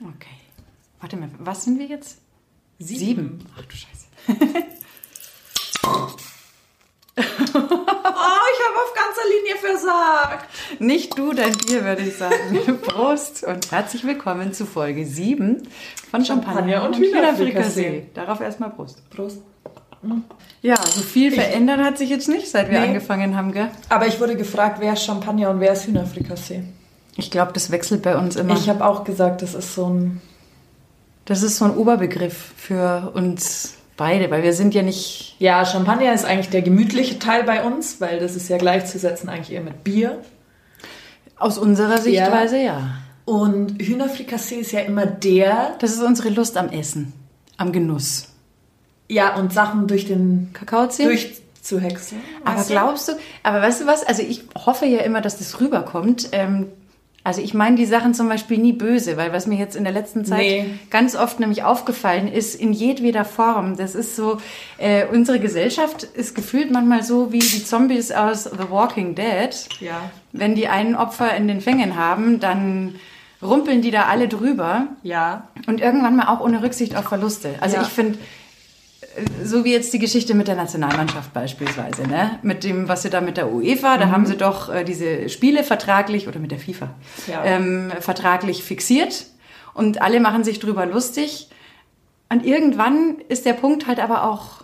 Okay. Warte mal, was sind wir jetzt? Sieben. Ach du Scheiße. Oh, ich habe auf ganzer Linie versagt. Nicht du, dein Bier, würde ich sagen. Prost und herzlich willkommen zu Folge 7 von Champagner, Champagner und und Hühnerfrikassee. Darauf erstmal Prost. Prost. Ja, so viel verändert hat sich jetzt nicht, seit wir Nee. angefangen haben, gell? Aber ich wurde gefragt, wer ist Champagner und wer ist Hühnerfrikassee. Ich glaube, das wechselt bei uns immer. Ich habe auch gesagt, das ist so ein... das ist so ein Oberbegriff für uns beide, weil wir sind ja nicht... Ja, Champagner ist eigentlich der gemütliche Teil bei uns, weil das ist ja gleichzusetzen eigentlich eher mit Bier. Aus unserer Sichtweise, ja. Und Hühnerfrikassee ist ja immer der... Das ist unsere Lust am Essen, am Genuss. Ja, und Sachen durch den... Kakao ziehen? durchzuhexen. Aber weißt du? glaubst du, aber weißt du was? Also ich hoffe ja immer, dass das rüberkommt. Ähm, also ich meine die Sachen zum Beispiel nie böse, weil was mir jetzt in der letzten Zeit Nee. ganz oft nämlich aufgefallen ist, in jedweder Form, das ist so, äh, unsere Gesellschaft ist gefühlt manchmal so wie die Zombies aus The Walking Dead. Ja. Wenn die einen Opfer in den Fängen haben, dann rumpeln die da alle drüber. Ja. Und irgendwann mal auch ohne Rücksicht auf Verluste. Also Ja. ich finde, so wie jetzt die Geschichte mit der Nationalmannschaft beispielsweise, ne? mit dem, was sie da mit der UEFA, da haben sie doch äh, diese Spiele vertraglich, oder mit der FIFA, Ja. ähm, vertraglich fixiert und alle machen sich drüber lustig. Und irgendwann ist der Punkt halt aber auch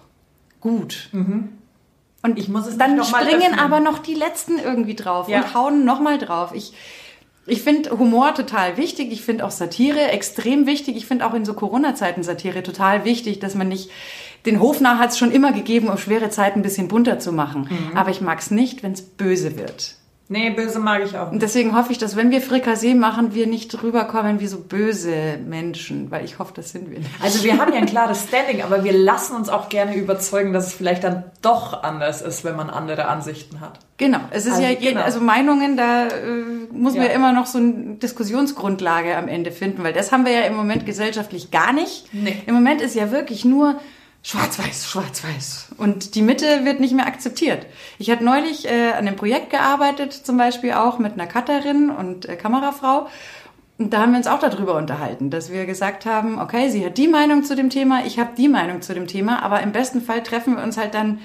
gut. Und Ich muss es dann noch springen öffnen. aber noch die Letzten irgendwie drauf Ja. und hauen nochmal drauf. Ich, ich finde Humor total wichtig. Ich finde auch Satire extrem wichtig. Ich finde auch in so Corona-Zeiten Satire total wichtig, dass man nicht. Den Hofnarr hat es schon immer gegeben, um schwere Zeiten ein bisschen bunter zu machen. Mhm. Aber ich mag es nicht, wenn es böse wird. Nee, böse mag ich auch Und nicht. deswegen hoffe ich, dass wenn wir Frikassee machen, wir nicht rüberkommen wie so böse Menschen. Weil ich hoffe, das sind wir nicht. Also wir haben ja ein klares Standing, aber wir lassen uns auch gerne überzeugen, dass es vielleicht dann doch anders ist, wenn man andere Ansichten hat. Genau, es ist Also, ja, genau. also Meinungen, da äh, muss man Ja. ja immer noch so eine Diskussionsgrundlage am Ende finden, weil das haben wir ja im Moment gesellschaftlich gar nicht. Nee. Im Moment ist ja wirklich nur schwarz-weiß, schwarz-weiß. Und die Mitte wird nicht mehr akzeptiert. Ich hatte neulich äh, an einem Projekt gearbeitet, zum Beispiel auch mit einer Cutterin und äh, Kamerafrau. Und da haben wir uns auch darüber unterhalten, dass wir gesagt haben, okay, sie hat die Meinung zu dem Thema, ich habe die Meinung zu dem Thema, aber im besten Fall treffen wir uns halt dann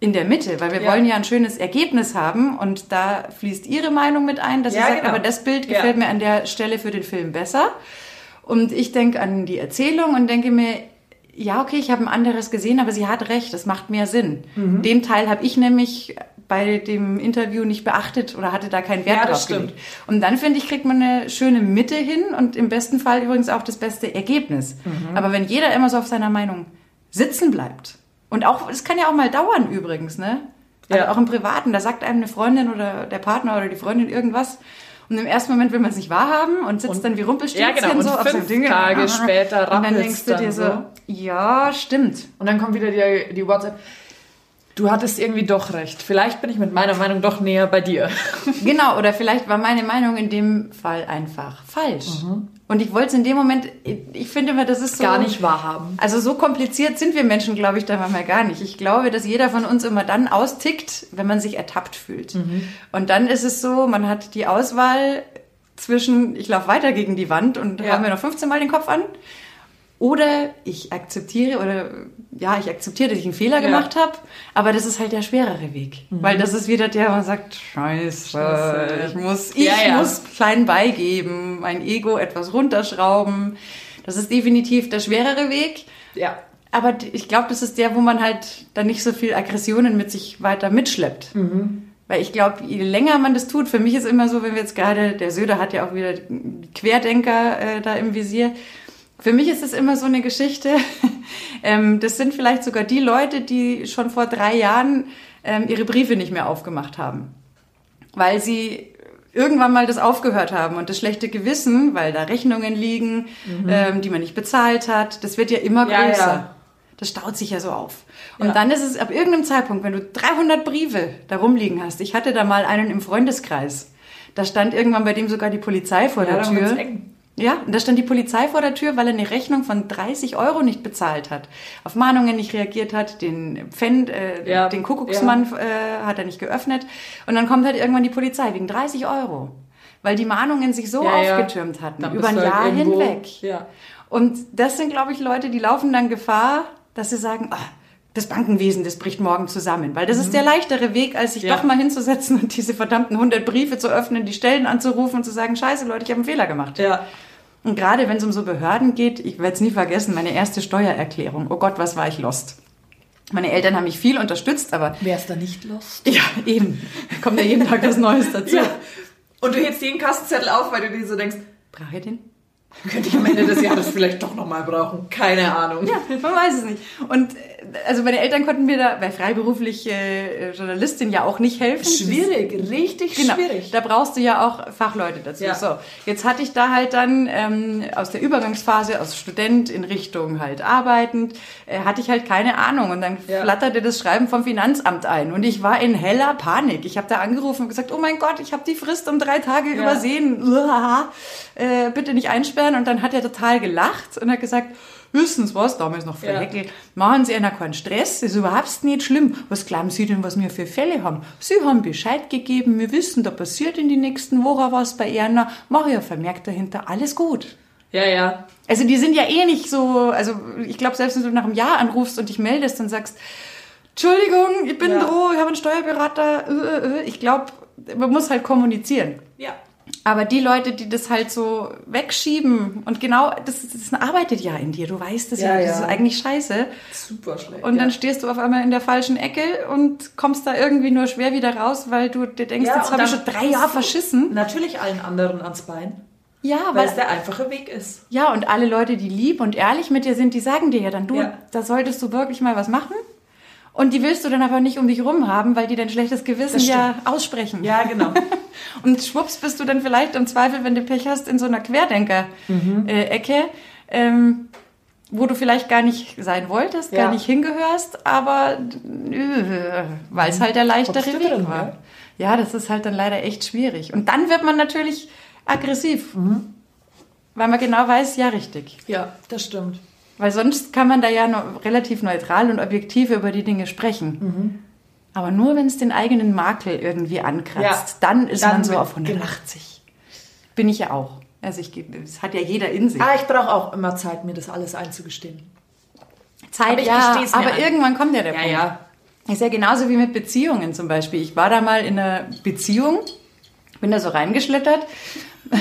in der Mitte, weil wir Ja. wollen ja ein schönes Ergebnis haben und da fließt ihre Meinung mit ein, dass Ja, sie sagt, genau. aber das Bild Ja. gefällt mir an der Stelle für den Film besser. Und ich denke an die Erzählung und denke mir, ja, okay, ich habe ein anderes gesehen, aber sie hat recht, das macht mehr Sinn. Mhm. Den Teil habe ich nämlich bei dem Interview nicht beachtet oder hatte da keinen Wert Ja, drauf gelegt. Und dann finde ich, kriegt man eine schöne Mitte hin und im besten Fall übrigens auch das beste Ergebnis. Mhm. Aber wenn jeder immer so auf seiner Meinung sitzen bleibt und auch, es kann ja auch mal dauern übrigens, ne? Also Ja. auch im Privaten, da sagt einem eine Freundin oder der Partner oder die Freundin irgendwas und im ersten Moment will man es nicht wahrhaben und sitzt Und- dann wie Rumpelstilzchen Ja, genau. Und so auf fünf seinem Ding. Tage später Und dann denkst du dir so, so. ja, stimmt. Und dann kommt wieder die, die WhatsApp. Du hattest irgendwie doch recht. Vielleicht bin ich mit meiner Meinung doch näher bei dir. Genau, oder vielleicht war meine Meinung in dem Fall einfach falsch. Und ich wollte es in dem Moment, ich finde immer, das ist so... Gar nicht wahrhaben. Also so kompliziert sind wir Menschen, glaube ich, da manchmal gar nicht. Ich glaube, dass jeder von uns immer dann austickt, wenn man sich ertappt fühlt. Und dann ist es so, man hat die Auswahl zwischen, ich laufe weiter gegen die Wand und Ja. haue mir noch 15 Mal den Kopf an. Oder ich akzeptiere, oder ja, ich akzeptiere, dass ich einen Fehler Ja. gemacht habe, aber das ist halt der schwerere Weg. Weil das ist wieder der, man sagt, scheiße, Scheiße. ich muss, ich Ja, ja. muss klein beigeben, mein Ego etwas runterschrauben. Das ist definitiv der schwerere Weg. Ja. Aber ich glaube, das ist der, wo man halt dann nicht so viel Aggressionen mit sich weiter mitschleppt. Weil ich glaube, je länger man das tut, für mich ist immer so, wenn wir jetzt gerade, der Söder hat ja auch wieder Querdenker äh, da im Visier. Für mich ist es immer so eine Geschichte. ähm, das sind vielleicht sogar die Leute, die schon vor drei Jahren ähm, ihre Briefe nicht mehr aufgemacht haben. Weil sie irgendwann mal das aufgehört haben und das schlechte Gewissen, weil da Rechnungen liegen, ähm, die man nicht bezahlt hat, das wird ja immer Mhm. Ja, größer. ja. Das staut sich ja so auf. Und Ja. dann ist es ab irgendeinem Zeitpunkt, wenn du 300 Briefe da rumliegen hast. Ich hatte da mal einen im Freundeskreis. Da stand irgendwann bei dem sogar die Polizei vor Ja, der Tür. eng. Ja, und da stand die Polizei vor der Tür, weil er eine Rechnung von 30 Euro nicht bezahlt hat, auf Mahnungen nicht reagiert hat, den Pfänd, äh, Ja, den Kuckucksmann äh, hat er nicht geöffnet. Und dann kommt halt irgendwann die Polizei wegen 30 Euro. weil die Mahnungen sich so Ja, ja. aufgetürmt hatten, Dann über ein du Jahr halt irgendwo- hinweg. Ja. Und das sind, glaube ich, Leute, die laufen dann Gefahr, dass sie sagen, ah, das Bankenwesen, das bricht morgen zusammen. Weil das ist der leichtere Weg, als sich Mhm. Ja. doch mal hinzusetzen und diese verdammten 100 Briefe zu öffnen, die Stellen anzurufen und zu sagen, scheiße Leute, ich habe einen Fehler gemacht. Ja. Und gerade wenn es um so Behörden geht, ich werde es nie vergessen, meine erste Steuererklärung. Oh Gott, was war ich lost. Meine Eltern haben mich viel unterstützt, aber Wer ist da nicht lost? ja, eben, kommt ja jeden Tag was Neues dazu. Ja. Und du hebst jeden Kassenzettel auf, weil du dir so denkst, Brauche ich den? Könnte ich am Ende des Jahres vielleicht doch nochmal brauchen. Keine Ahnung. Ja, man weiß es nicht. Und äh, also meine Eltern konnten mir da, weil freiberuflich äh, Journalistin ja auch nicht helfen. Schwierig, richtig Genau, schwierig. da brauchst du ja auch Fachleute dazu. Ja. So, jetzt hatte ich da halt dann ähm, aus der Übergangsphase, aus Student in Richtung halt arbeitend, äh, hatte ich halt keine Ahnung. Und dann Ja. flatterte das Schreiben vom Finanzamt ein. Und ich war in heller Panik. Ich habe da angerufen und gesagt, oh mein Gott, ich habe die Frist um drei Tage Ja. übersehen. Uah, äh, bitte nicht einsperren. Und dann hat er total gelacht und hat gesagt, Wissen Sie was, damals noch Frau Ja. Heckel, machen Sie einer keinen Stress, ist überhaupt nicht schlimm. Was glauben Sie denn, was wir für Fälle haben? Sie haben Bescheid gegeben, wir wissen, da passiert in die nächsten Wochen was bei Erna, mache ich ja vermerkt dahinter, alles gut. Ja, ja. Also die sind ja eh nicht so, also ich glaube, selbst wenn du nach einem Jahr anrufst und dich meldest und sagst, Entschuldigung, ich bin Ja. Droh, ich habe einen Steuerberater, äh, äh, äh. ich glaube, man muss halt kommunizieren. Ja. Aber die Leute, die das halt so wegschieben und genau, das, das arbeitet ja in dir, du weißt es ja, Ja, das ja. ist eigentlich scheiße. Super schlecht. Und ja. dann stehst du auf einmal in der falschen Ecke und kommst da irgendwie nur schwer wieder raus, weil du dir denkst, Ja, jetzt habe ich schon drei Jahre verschissen. Natürlich allen anderen ans Bein, Ja, weil weil es der einfache Weg ist. ja, und alle Leute, die lieb und ehrlich mit dir sind, die sagen dir ja dann, du, Ja. da solltest du wirklich mal was machen. Und die willst du dann aber nicht um dich rum haben, weil die dein schlechtes Gewissen ja aussprechen. Ja, genau. Und schwupps bist du dann vielleicht im Zweifel, wenn du Pech hast, in so einer Querdenker-Ecke, ähm, wo du vielleicht gar nicht sein wolltest, Ja. gar nicht hingehörst, aber äh, weil es halt der leichtere Weg war. gell? Ja, das ist halt dann leider echt schwierig. Und dann wird man natürlich aggressiv, Mhm. weil man genau weiß, ja, richtig. ja, das stimmt. Weil sonst kann man da ja noch relativ neutral und objektiv über die Dinge sprechen. Mhm. Aber nur wenn es den eigenen Makel irgendwie ankratzt, Ja, dann ist dann man so auf 180. Bin ich ja auch. Also ich das hat ja jeder in sich. Aber ich brauche auch immer Zeit, mir das alles einzugestehen. Zeit, aber ich ja, aber ein. irgendwann kommt ja der Ja, Punkt. ja. Ist ja genauso wie mit Beziehungen zum Beispiel. Ich war da mal in einer Beziehung, bin da so reingeschlittert.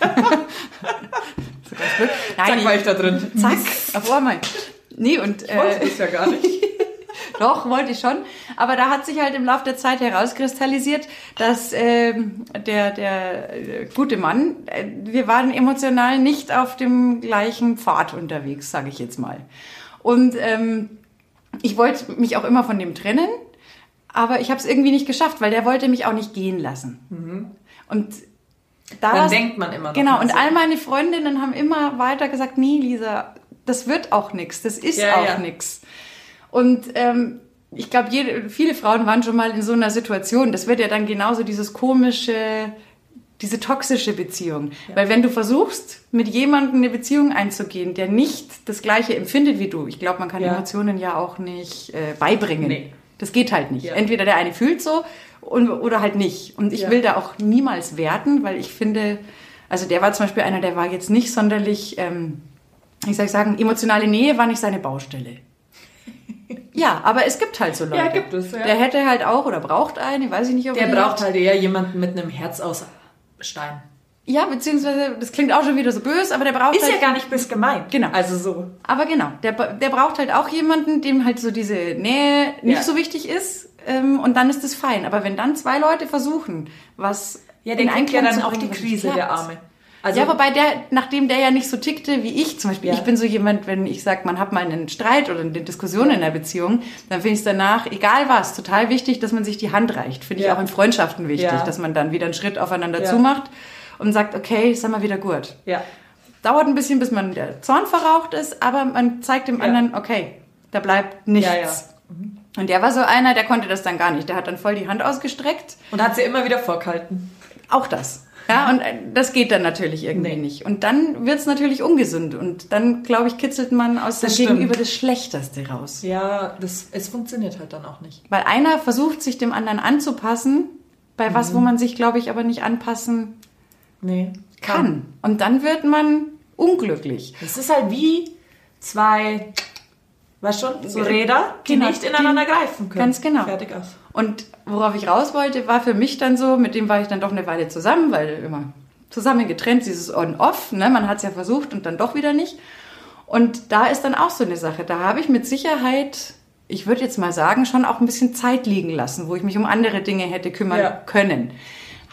ganz blöd. Nein, Zack, war ich da drin. Zack, auf einmal. Nee, und Ich wollte äh, es ja gar nicht. doch, wollte ich schon. Aber da hat sich halt im Laufe der Zeit herauskristallisiert, dass ähm, der, der äh, gute Mann, äh, wir waren emotional nicht auf dem gleichen Pfad unterwegs, sage ich jetzt mal. Und ähm, ich wollte mich auch immer von dem trennen, aber ich habe es irgendwie nicht geschafft, weil der wollte mich auch nicht gehen lassen. Und da Dann denkt man immer noch Genau, und so. all meine Freundinnen haben immer weiter gesagt, nee, Lisa, das wird auch nix, das ist Ja, auch ja. nix. Und ähm, ich glaube, viele Frauen waren schon mal in so einer Situation. Das wird ja dann genauso dieses komische, diese toxische Beziehung. Weil wenn du versuchst, mit jemandem eine Beziehung einzugehen, der nicht das Gleiche empfindet wie du, ich glaube, man kann Ja. Emotionen ja auch nicht äh, beibringen. Nee. Das geht halt nicht. Ja. Entweder der eine fühlt so und, oder halt nicht. Und ich Ja. will da auch niemals werten, weil ich finde, also der war zum Beispiel einer, der war jetzt nicht sonderlich, ähm, wie soll ich sagen, emotionale Nähe war nicht seine Baustelle. Ja, aber es gibt halt so Leute. Ja, gibt es, ja. Der hätte halt auch oder braucht einen, ich weiß nicht, ob Der er braucht halt eher jemanden mit einem Herz aus Stein. Ja, beziehungsweise, das klingt auch schon wieder so böse, aber der braucht Ist halt... ja gar nicht bis gemeint. Genau. Also so. Aber genau, der, der braucht halt auch jemanden, dem halt so diese Nähe nicht Ja. so wichtig ist. Ähm, und dann ist es fein. Aber wenn dann zwei Leute versuchen, was Ja, der in kriegt ja dann auch die Krise, der. Arme. Also, ja, wobei der, nachdem der ja nicht so tickte wie ich zum Beispiel, Ja. ich bin so jemand, wenn ich sage, man hat mal einen Streit oder eine Diskussion in der Beziehung, dann finde ich es danach, egal was, total wichtig, dass man sich die Hand reicht. Finde ich Ja. auch in Freundschaften wichtig, Ja. dass man dann wieder einen Schritt aufeinander zumacht und sagt, okay, ist mal wieder gut. ja. Dauert ein bisschen, bis man der Zorn verraucht ist, aber man zeigt dem anderen, okay, da bleibt nichts. Ja. Und der war so einer, der konnte das dann gar nicht. Der hat dann voll die Hand ausgestreckt. Und hat sie immer wieder vorgehalten. Auch das. Ja, und äh, das geht dann natürlich irgendwie Nee. nicht. Und dann wird's natürlich ungesund. Und dann, glaube ich, kitzelt man aus dem Das stimmt. Gegenüber das Schlechteste raus. Ja, das, es funktioniert halt dann auch nicht. Weil einer versucht, sich dem anderen anzupassen, bei was, wo Mhm. man sich, glaube ich, aber nicht anpassen Nee. kann. Und dann wird man unglücklich. Es ist halt wie zwei, weißt schon, so Äh, Räder, die genau, nicht ineinander die- greifen können. ganz genau. Fertig aus. Und worauf ich raus wollte, war für mich dann so, mit dem war ich dann doch eine Weile zusammen, weil immer zusammen getrennt, dieses On-Off, ne? man hat es ja versucht und dann doch wieder nicht. Und da ist dann auch so eine Sache, da habe ich mit Sicherheit, ich würde jetzt mal sagen, schon auch ein bisschen Zeit liegen lassen, wo ich mich um andere Dinge hätte kümmern Ja. können.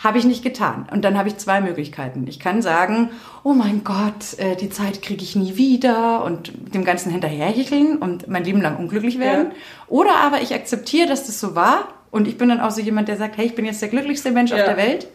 Habe ich nicht getan. Und dann habe ich zwei Möglichkeiten. Ich kann sagen, oh mein Gott, äh, die Zeit kriege ich nie wieder und dem Ganzen hinterherhecheln und mein Leben lang unglücklich werden. Ja. Oder aber ich akzeptiere, dass das so war und ich bin dann auch so jemand, der sagt, hey, ich bin jetzt der glücklichste Mensch auf Ja. der Welt.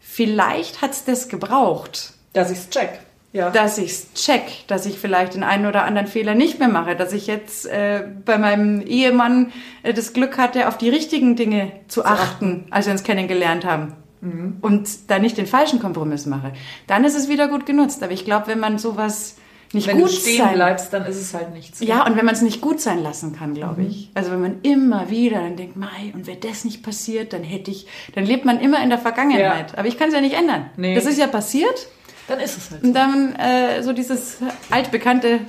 Vielleicht hat's das gebraucht, Dass ich's check. Ja. dass ich's check, dass ich vielleicht den einen oder anderen Fehler nicht mehr mache, dass ich jetzt äh, bei meinem Ehemann äh, das Glück hatte, auf die richtigen Dinge zu, achten, als wir uns kennengelernt haben. Mhm. Und da nicht den falschen Kompromiss mache. Dann ist es wieder gut genutzt. Aber ich glaube, wenn man sowas nicht Wenn gut du stehen sein bleibst, dann ist es halt nichts. ja, und wenn man es nicht gut sein lassen kann, glaube Mhm. ich. Also wenn man immer wieder dann denkt, Mai, und wäre das nicht passiert, dann hätte ich, dann lebt man immer in der Vergangenheit. Aber ich kann es ja nicht ändern. Nee. Das ist ja passiert. Dann ist es halt so. Und dann äh, so dieses altbekannte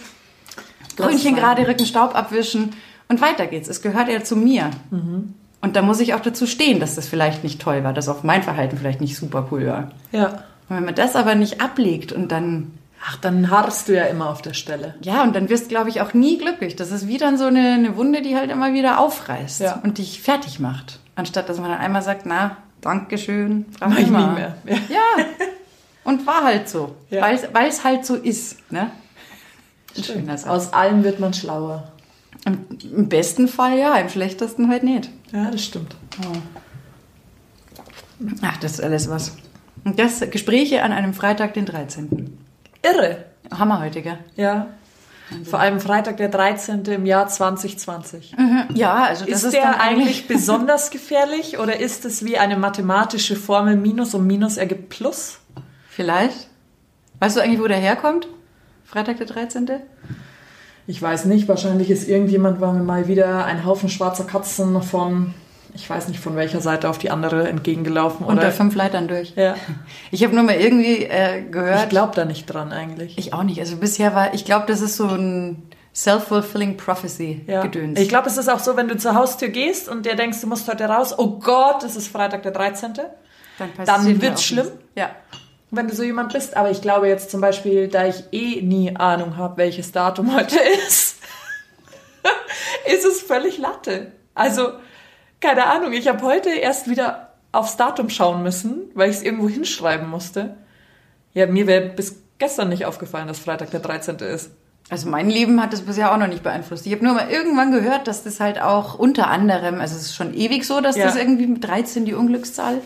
Grünchen gerade rücken, Staub abwischen und weiter geht's. Es gehört ja zu mir. Mhm. Und da muss ich auch dazu stehen, dass das vielleicht nicht toll war, dass auch mein Verhalten vielleicht nicht super cool war. Ja. Und wenn man das aber nicht ablegt und dann Ach, dann harrst du ja immer auf der Stelle. Ja, und dann wirst, glaube ich, auch nie glücklich. Das ist wie dann so eine, eine Wunde, die halt immer wieder aufreißt Ja. und dich fertig macht. Anstatt, dass man dann einmal sagt, na, Dankeschön, frag Mach ich mal. nie mehr. Ja. Ja, und war halt so. Ja. Weil es halt so ist. Ne? Aus allem wird man schlauer. Im, besten Fall ja, im schlechtesten halt nicht. Ja, das stimmt. Ach, das ist alles was. Und das Gespräche an einem Freitag, den 13. Irre. Hammer heute, gell? Ja. Vor allem Freitag, der 13. im Jahr 2020. Ja, also das Ist, ist, der dann eigentlich besonders gefährlich oder ist es wie eine mathematische Formel Minus und Minus ergibt Plus? Vielleicht. Weißt du eigentlich, wo der herkommt? Freitag, der 13.? Ich weiß nicht, wahrscheinlich ist irgendjemand war mir mal wieder ein Haufen schwarzer Katzen von, ich weiß nicht von welcher Seite auf die andere entgegengelaufen. Unter Oder, fünf Leitern durch. ja. Ich habe nur mal irgendwie äh, Ich gehört. glaube da nicht dran eigentlich. Ich auch nicht. Also bisher war, ich glaube, das ist so ein self-fulfilling prophecy Ja. Gedöns. Ich glaube, es ist auch so, wenn du zur Haustür gehst und dir denkst, du musst heute raus, oh Gott, es ist Freitag der 13. dann, dann wird's schlimm. Ja. Wenn du so jemand bist, aber ich glaube jetzt zum Beispiel, da ich eh nie Ahnung habe, welches Datum heute ist, ist es völlig Latte. Also, keine Ahnung, ich habe heute erst wieder aufs Datum schauen müssen, weil ich es irgendwo hinschreiben musste. Ja, mir wäre bis gestern nicht aufgefallen, dass Freitag der 13. ist. Also mein Leben hat das bisher auch noch nicht beeinflusst. Ich habe nur mal irgendwann gehört, dass das halt auch unter anderem, also es ist schon ewig so, dass Ja. das irgendwie mit 13 die Unglückszahl,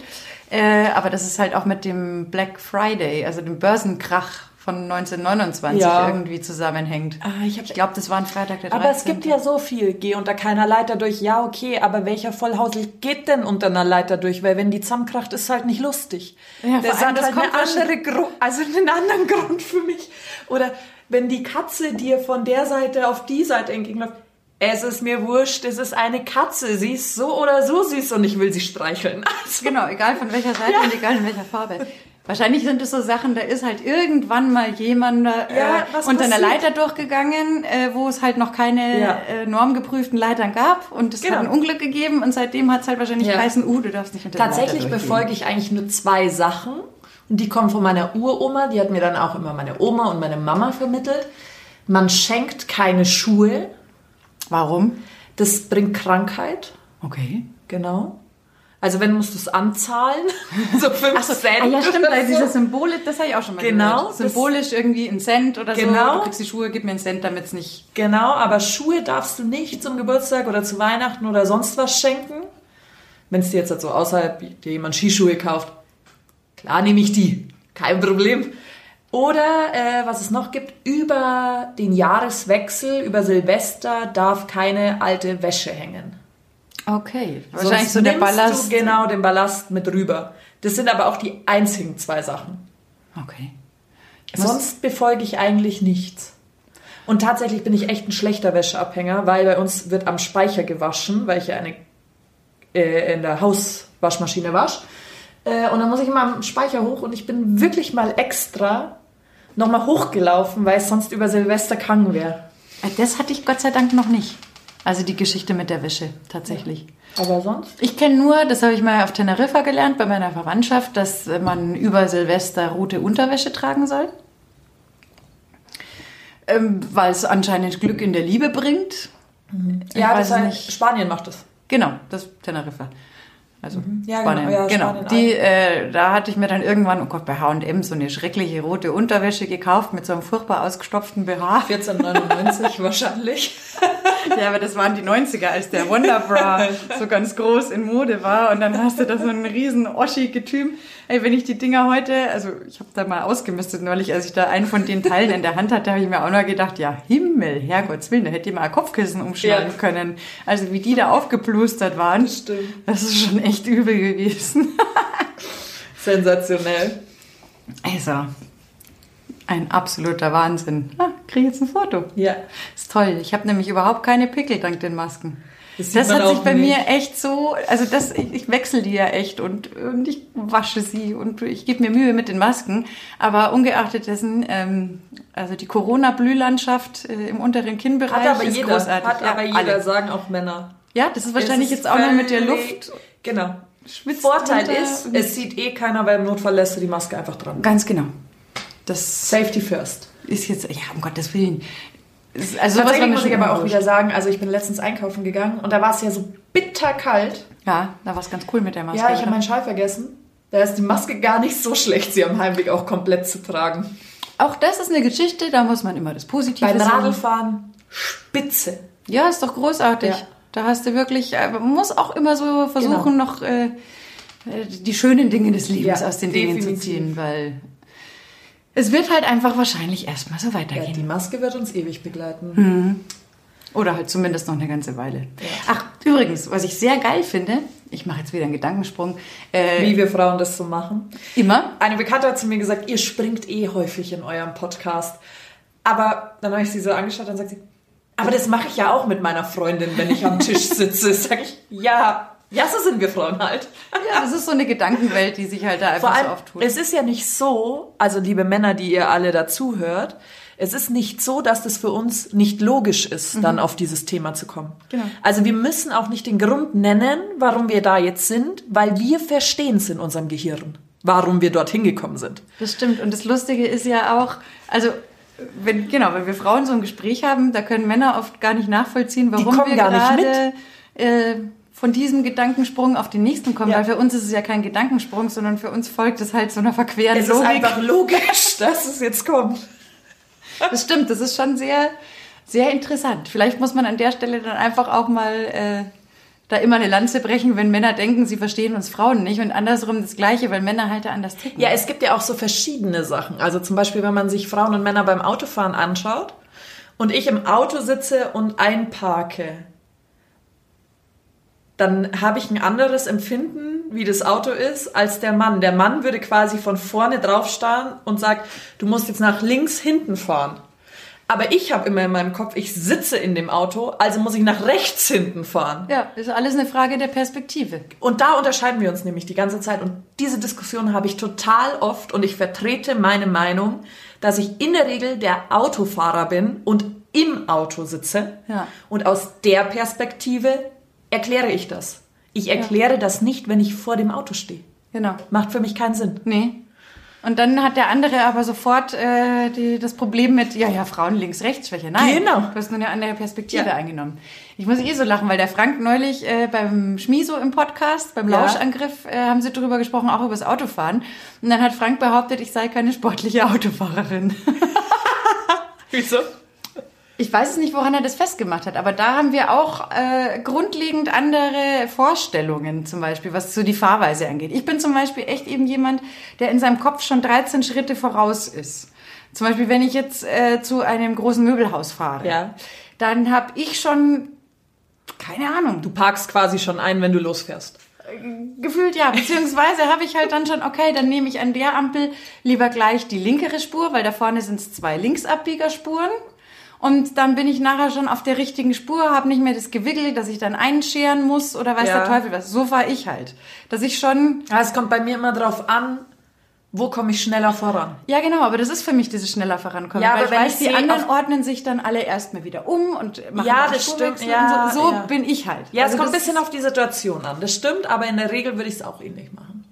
äh, aber das ist halt auch mit dem Black Friday, also dem Börsenkrach von 1929 Ja. irgendwie zusammenhängt. Ah, ich ich glaube, das war ein Freitag der 13. Aber es gibt ja so viel, geh unter keiner Leiter durch. Ja, okay, aber welcher Vollhausel geht denn unter einer Leiter durch? Weil wenn die zusammenkracht, ist halt nicht lustig. Ja, das hat halt kommt eine andere Grund, also einen anderen Grund für mich. Oder wenn die Katze dir von der Seite auf die Seite entgegenläuft. Es ist mir wurscht, es ist eine Katze. Sie ist so oder so süß und ich will sie streicheln. Also, Genau, egal von welcher Seite und egal in welcher Farbe. Wahrscheinlich sind es so Sachen, da ist halt irgendwann mal jemand äh, Ja, unter einer? Leiter durchgegangen, äh, wo es halt noch keine Ja. äh, normgeprüften Leitern gab und es Genau. hat ein Unglück gegeben und seitdem hat es halt wahrscheinlich Ja. geheißen, uh, du darfst nicht unter Tatsächlich befolge ich eigentlich nur zwei Sachen. Und die kommen von meiner Uroma. Die hat mir dann auch immer meine Oma und meine Mama vermittelt. Man schenkt keine Schuhe. Warum? Das bringt Krankheit. Okay. Genau. Also wenn musst du es anzahlen. so fünf Ach so, Cent. ah, ja, stimmt, weil so. diese Symbole, das habe ich auch schon mal Genau, gehört. Symbolisch irgendwie ein Cent oder Genau. so. Du kriegst die Schuhe, gib mir einen Cent, damit es nicht... Genau, aber Schuhe darfst du nicht zum Geburtstag oder zu Weihnachten oder sonst was schenken. Wenn es dir jetzt halt so außerhalb dir jemand Skischuhe kauft, klar nehme ich die. Kein Problem. Oder äh, was es noch gibt, über den Jahreswechsel, über Silvester darf keine alte Wäsche hängen. Okay. Wahrscheinlich Sonst so der Ballast. Du genau den Ballast mit rüber. Das sind aber auch die einzigen zwei Sachen. Okay. Sonst befolge ich eigentlich nichts. Und tatsächlich bin ich echt ein schlechter Wäscheabhänger, weil bei uns wird am Speicher gewaschen, weil ich ja eine äh, in der Hauswaschmaschine wasche. Äh, und dann muss ich immer am Speicher hoch und ich bin wirklich mal extra nochmal hochgelaufen, weil es sonst über Silvester gegangen wäre. Äh, Das hatte ich Gott sei Dank noch nicht. Also die Geschichte mit der Wäsche, tatsächlich. Aber sonst? Ich kenne nur, das habe ich mal auf Teneriffa gelernt, bei meiner Verwandtschaft, dass man über Silvester rote Unterwäsche tragen soll. Ähm, weil es anscheinend Glück in der Liebe bringt. Ich Ja, das nicht. Spanien macht das. Genau, das Teneriffa. Also Ja, Spanien. genau, ja, genau. Spanien Die, äh, da hatte ich mir dann irgendwann, oh Gott, bei H&M so eine schreckliche rote Unterwäsche gekauft mit so einem furchtbar ausgestopften BH. 1499 wahrscheinlich. Ja, aber das waren die 90er, als der Wonderbra so ganz groß in Mode war. Und dann hast du da so einen riesen Oschi-Getüm. Ey, wenn ich die Dinger heute, also ich habe da mal ausgemistet neulich, als ich da einen von den Teilen in der Hand hatte, habe ich mir auch noch gedacht, ja Himmel, Herrgottswillen, da hätte ich mal ein Kopfkissen umschlagen Ja. können. Also wie die da aufgeplustert waren, Das stimmt. das ist schon echt übel gewesen. Sensationell. Also, ein absoluter Wahnsinn. Ah, kriege jetzt ein Foto. Ja. Ist toll. Ich habe nämlich überhaupt keine Pickel dank den Masken. Das Das, hat sich bei nicht. mir echt so, also das, ich, ich wechsle die ja echt und, und ich wasche sie und ich gebe mir Mühe mit den Masken. Aber ungeachtet dessen, ähm, also die Corona-Blühlandschaft äh, im unteren Kinnbereich Hat aber ist jeder. großartig. Hat ja, aber jeder, alle. sagen auch Männer. Ja, das ist wahrscheinlich ist jetzt auch noch mit der Luft. Genau. Schwitzt Vorteil ist, es sieht eh keiner, weil im Notfall lässt du die Maske einfach dran. Ganz genau. Das Safety first. ist jetzt, ja, um Gottes Willen. Also Tatsächlich muss ich aber auch wieder sagen, also ich bin letztens einkaufen gegangen und da war es ja so bitterkalt. Ja, da war es ganz cool mit der Maske. Ja, ich habe meinen Schal vergessen. Da ist die Maske gar nicht so schlecht, sie am Heimweg auch komplett zu tragen. Auch das ist eine Geschichte, da muss man immer das Positive Beim sehen. Radlfahren spitze. Ja, ist doch großartig. Ja. Da hast du wirklich, äh, man muss auch immer so versuchen, noch äh, äh, die schönen Dinge des Lebens Ja, aus den Dingen zu definitiv. ziehen, weil es wird halt einfach wahrscheinlich erstmal so Ja, weitergehen. die Maske wird uns ewig begleiten. Oder halt zumindest noch eine ganze Weile. Ach, übrigens, was ich sehr geil finde, ich mache jetzt wieder einen Gedankensprung, äh, Wie wir Frauen das so machen. immer, Eine Bekannte hat zu mir gesagt, ihr springt eh häufig in eurem Podcast. Aber dann habe ich sie so angeschaut und sagt sie, aber das mache ich ja auch mit meiner Freundin, wenn ich am Tisch sitze. Sag ich, ja, ja, so sind wir Frauen halt. ja, das ist so eine Gedankenwelt, die sich halt da Vor einfach so allem, auftut. es ist ja nicht so, also liebe Männer, die ihr alle dazuhört, es ist nicht so, dass das für uns nicht logisch ist, dann auf dieses Thema zu kommen. Genau. Also wir müssen auch nicht den Grund nennen, warum wir da jetzt sind, weil wir verstehen es in unserem Gehirn, warum wir dorthin gekommen sind. Das stimmt. Und das Lustige ist ja auch, also wenn, genau, wenn wir Frauen so ein Gespräch haben, da können Männer oft gar nicht nachvollziehen, warum wir gerade äh, von diesem Gedankensprung auf den nächsten kommen. Ja. Weil für uns ist es ja kein Gedankensprung, sondern für uns folgt es halt so einer verqueren Es ist Logik. einfach logisch, dass es jetzt kommt. Das stimmt, das ist schon sehr, sehr interessant. Vielleicht muss man an der Stelle dann einfach auch mal äh, da immer eine Lanze brechen, wenn Männer denken, sie verstehen uns Frauen nicht und andersrum das Gleiche, weil Männer halt da anders ticken. Ja, es gibt ja auch so verschiedene Sachen. Also zum Beispiel, wenn man sich Frauen und Männer beim Autofahren anschaut und ich im Auto sitze und einparke, dann habe ich ein anderes Empfinden, wie das Auto ist, als der Mann. Der Mann würde quasi von vorne drauf starren und sagt, du musst jetzt nach links hinten fahren. Aber ich habe immer in meinem Kopf, ich sitze in dem Auto, also muss ich nach rechts hinten fahren. ja, ist alles eine Frage der Perspektive. Und da unterscheiden wir uns nämlich die ganze Zeit. Und diese Diskussion habe ich total oft und ich vertrete meine Meinung, dass ich in der Regel der Autofahrer bin und im Auto sitze. Ja. Und aus der Perspektive erkläre ich das. Ich erkläre das nicht, wenn ich vor dem Auto stehe. Genau. Macht für mich keinen Sinn. Nee. Und dann hat der andere aber sofort äh, die, das Problem mit, ja, ja, Frauen links, rechts, Schwäche. Nein, Genau. du hast nur eine andere Perspektive Ja. eingenommen. Ich muss eh so lachen, weil der Frank neulich äh, beim Schmiso im Podcast, beim Ja. Lauschangriff, äh, haben sie darüber gesprochen, auch über das Autofahren. Und dann hat Frank behauptet, ich sei keine sportliche Autofahrerin. Wieso? Ich weiß es nicht, woran er das festgemacht hat, aber da haben wir auch äh, grundlegend andere Vorstellungen, zum Beispiel, was so die Fahrweise angeht. Ich bin zum Beispiel echt eben jemand, der in seinem Kopf schon 13 Schritte voraus ist. Zum Beispiel, wenn ich jetzt äh, zu einem großen Möbelhaus fahre, Ja. dann habe ich schon, keine Ahnung, Du parkst quasi schon ein, wenn du losfährst. Gefühlt ja, beziehungsweise habe ich halt dann schon, okay, dann nehme ich an der Ampel lieber gleich die linkere Spur, weil da vorne sind es zwei Linksabbiegerspuren. Und dann bin ich nachher schon auf der richtigen Spur, habe nicht mehr das Gewickel, dass ich dann einscheren muss oder weiß Ja. der Teufel was. So fahre ich halt. Dass ich schon, Ja, es kommt bei mir immer drauf an, wo komme ich schneller voran. ja genau, aber das ist für mich dieses schneller vorankommen. Ja, weil aber ich wenn weiß, ich die anderen ordnen sich dann alle erstmal wieder um und machen Ja, das stimmt, ja, so. So ja. bin ich halt. Ja, es Also kommt ein bisschen auf die Situation an. Das stimmt, aber in der Regel würde ich es auch ähnlich machen.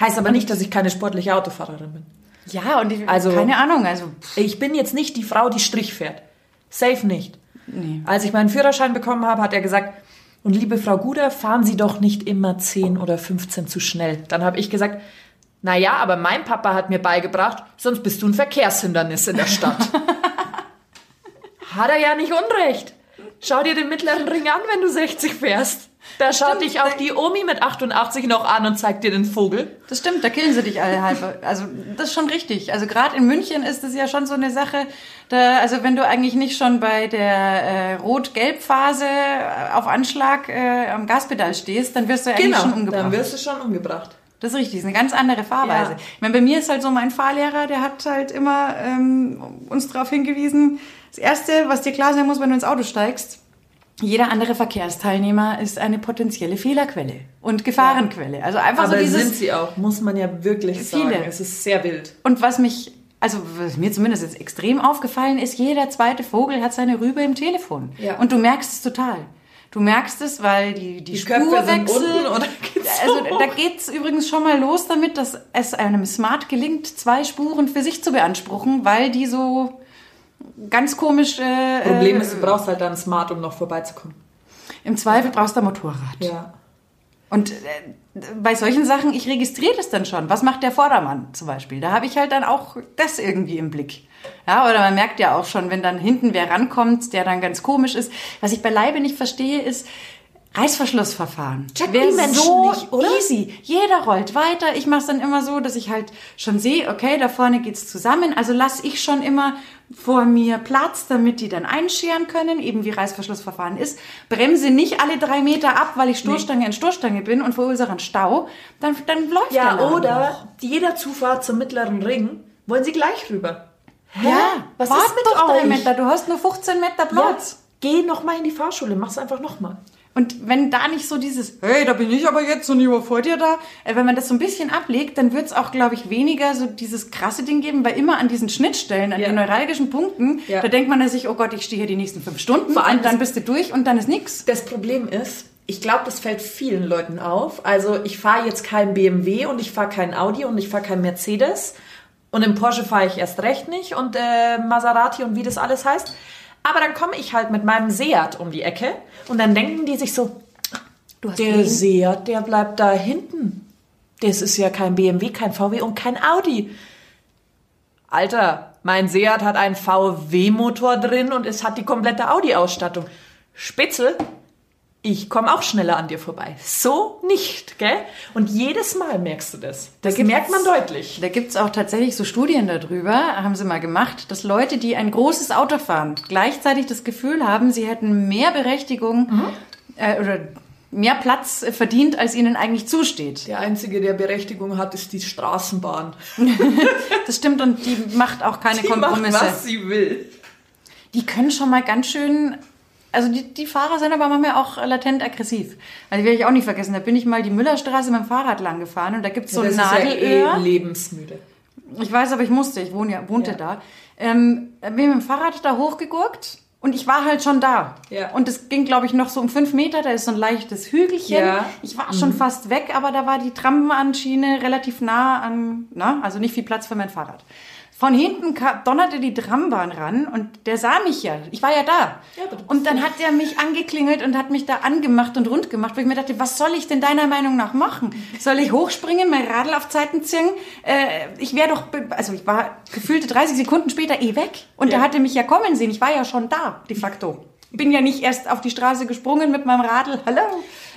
Heißt aber nicht, dass ich keine sportliche Autofahrerin bin. Ja, und ich, Also- keine Ahnung, also Ich bin jetzt nicht die Frau, die Strich fährt. Safe nicht. Als ich meinen Führerschein bekommen habe, hat er gesagt, und liebe Frau Guder, fahren Sie doch nicht immer 10 oder 15 zu schnell. Dann habe ich gesagt, na ja, aber mein Papa hat mir beigebracht, sonst bist du ein Verkehrshindernis in der Stadt. hat er ja nicht unrecht. Schau dir den mittleren Ring an, wenn du 60 fährst. Da schaut dich auch die Omi mit 88 noch an und zeigt dir den Vogel. Das stimmt, da killen sie dich alle halb. Also das ist schon richtig. Also gerade in München ist es ja schon so eine Sache, da, also wenn du eigentlich nicht schon bei der äh, Rot-Gelb-Phase äh, auf Anschlag äh, am Gaspedal stehst, dann wirst du ja eigentlich schon umgebracht. dann wirst du schon umgebracht. Das ist richtig, das ist eine ganz andere Fahrweise. Ja. Ich meine, bei mir ist halt so, mein Fahrlehrer, der hat halt immer ähm, uns darauf hingewiesen, das Erste, was dir klar sein muss, wenn du ins Auto steigst, jeder andere Verkehrsteilnehmer ist eine potenzielle Fehlerquelle und Gefahrenquelle. Also einfach Aber so dieses... sind sie auch, muss man ja wirklich Viele. sagen. Es ist sehr wild. Und was mich, also was mir zumindest jetzt extrem aufgefallen ist, jeder zweite Vogel hat seine Rübe im Telefon. Ja. Und du merkst es total. Du merkst es, weil die, die, Die Spurwechsel... unten oder geht's also hoch? da geht's übrigens schon mal los damit, dass es einem Smart gelingt, zwei Spuren für sich zu beanspruchen, weil die so ganz komisch... Äh, Problem ist, du brauchst halt dann Smart, um noch vorbeizukommen. Im Zweifel brauchst du ein Motorrad. Ja. Und äh, bei solchen Sachen, ich registriere das dann schon. Was macht der Vordermann zum Beispiel? Da habe ich halt dann auch das irgendwie im Blick. Ja, oder man merkt ja auch schon, wenn dann hinten wer rankommt, der dann ganz komisch ist. Was ich beileibe nicht verstehe, ist Reißverschlussverfahren. Checken Wär die Menschen so nicht, oder? easy. Jeder rollt weiter. Ich mache es dann immer so, dass ich halt schon sehe, okay, da vorne geht's zusammen. Also lasse ich schon immer vor mir Platz, damit die dann einscheren können, eben wie Reißverschlussverfahren ist. Bremse nicht alle drei Meter ab, weil ich Stoßstange in Stoßstange bin und verursache einen Stau. Dann, dann läuft der Ja, Laden noch. oder jeder Zufahrt zum mittleren Ring wollen sie gleich rüber. Hä? Ja, was wart ist mit doch drei euch? Meter. Du hast nur 15 Meter Ja, Platz. geh noch mal in die Fahrschule, mach's einfach noch mal. Und wenn da nicht so dieses, hey, da bin ich aber jetzt und ich war vor dir da, äh, wenn man das so ein bisschen ablegt, dann wird es auch, glaube ich, weniger so dieses krasse Ding geben, weil immer an diesen Schnittstellen, an Ja. den neuralgischen Punkten, Ja. da denkt man sich, oh Gott, ich stehe hier die nächsten fünf Stunden Vor allem und dann bist du durch und dann ist nix. Das Problem ist, ich glaube, das fällt vielen Leuten auf. Also ich fahre jetzt kein BMW und ich fahre kein Audi und ich fahre kein Mercedes. Und im Porsche fahre ich erst recht nicht und äh, Maserati und wie das alles heißt. Aber dann komme ich halt mit meinem Seat um die Ecke und dann denken die sich so, Du hast der den- Seat, der bleibt da hinten. Das ist ja kein BMW, kein VW und kein Audi. Alter, mein Seat hat einen VW-Motor drin und es hat die komplette Audi-Ausstattung. Spitzel, ich komme auch schneller an dir vorbei. So nicht, gell? Und jedes Mal merkst du das. Das gibt's- merkt man deutlich. Da gibt's auch tatsächlich so Studien darüber, haben sie mal gemacht, dass Leute, die ein großes Auto fahren, gleichzeitig das Gefühl haben, sie hätten mehr Berechtigung Mhm. äh, oder mehr Platz verdient, als ihnen eigentlich zusteht. Der Einzige, der Berechtigung hat, ist die Straßenbahn. Das stimmt und die macht auch keine Die Kompromisse. macht, was sie will. Die können schon mal ganz schön. Also die, die Fahrer sind aber manchmal auch latent aggressiv. Also die werde ich auch nicht vergessen. Da bin ich mal die Müllerstraße mit dem Fahrrad lang gefahren und da gibt's so das ein ist ja Nadelöhr. eh lebensmüde. Ich weiß, aber ich musste. Ich wohne ja, wohnte Ja. da. Ähm, bin mit dem Fahrrad da hochgegurkt und ich war halt schon da. Ja. Und es ging, glaube ich, noch so um fünf Meter. Da ist so ein leichtes Hügelchen. Ja. Mhm. Ich war schon fast weg, aber da war die Trambahnschiene relativ nah an, na, also nicht viel Platz für mein Fahrrad. Von hinten ka- donnerte die Trambahn ran und der sah mich ja. Ich war ja da. Ja, und dann hat er mich angeklingelt und hat mich da angemacht und rund gemacht, wo ich mir dachte, was soll ich denn deiner Meinung nach machen? Soll ich hochspringen, mein Radl auf Zeiten ziehen? Äh, ich wäre doch, also ich war gefühlte 30 Sekunden später eh weg. Und Ja. er hatte mich ja kommen sehen. Ich war ja schon da, de facto. Bin ja nicht erst auf die Straße gesprungen mit meinem Radl, hallo,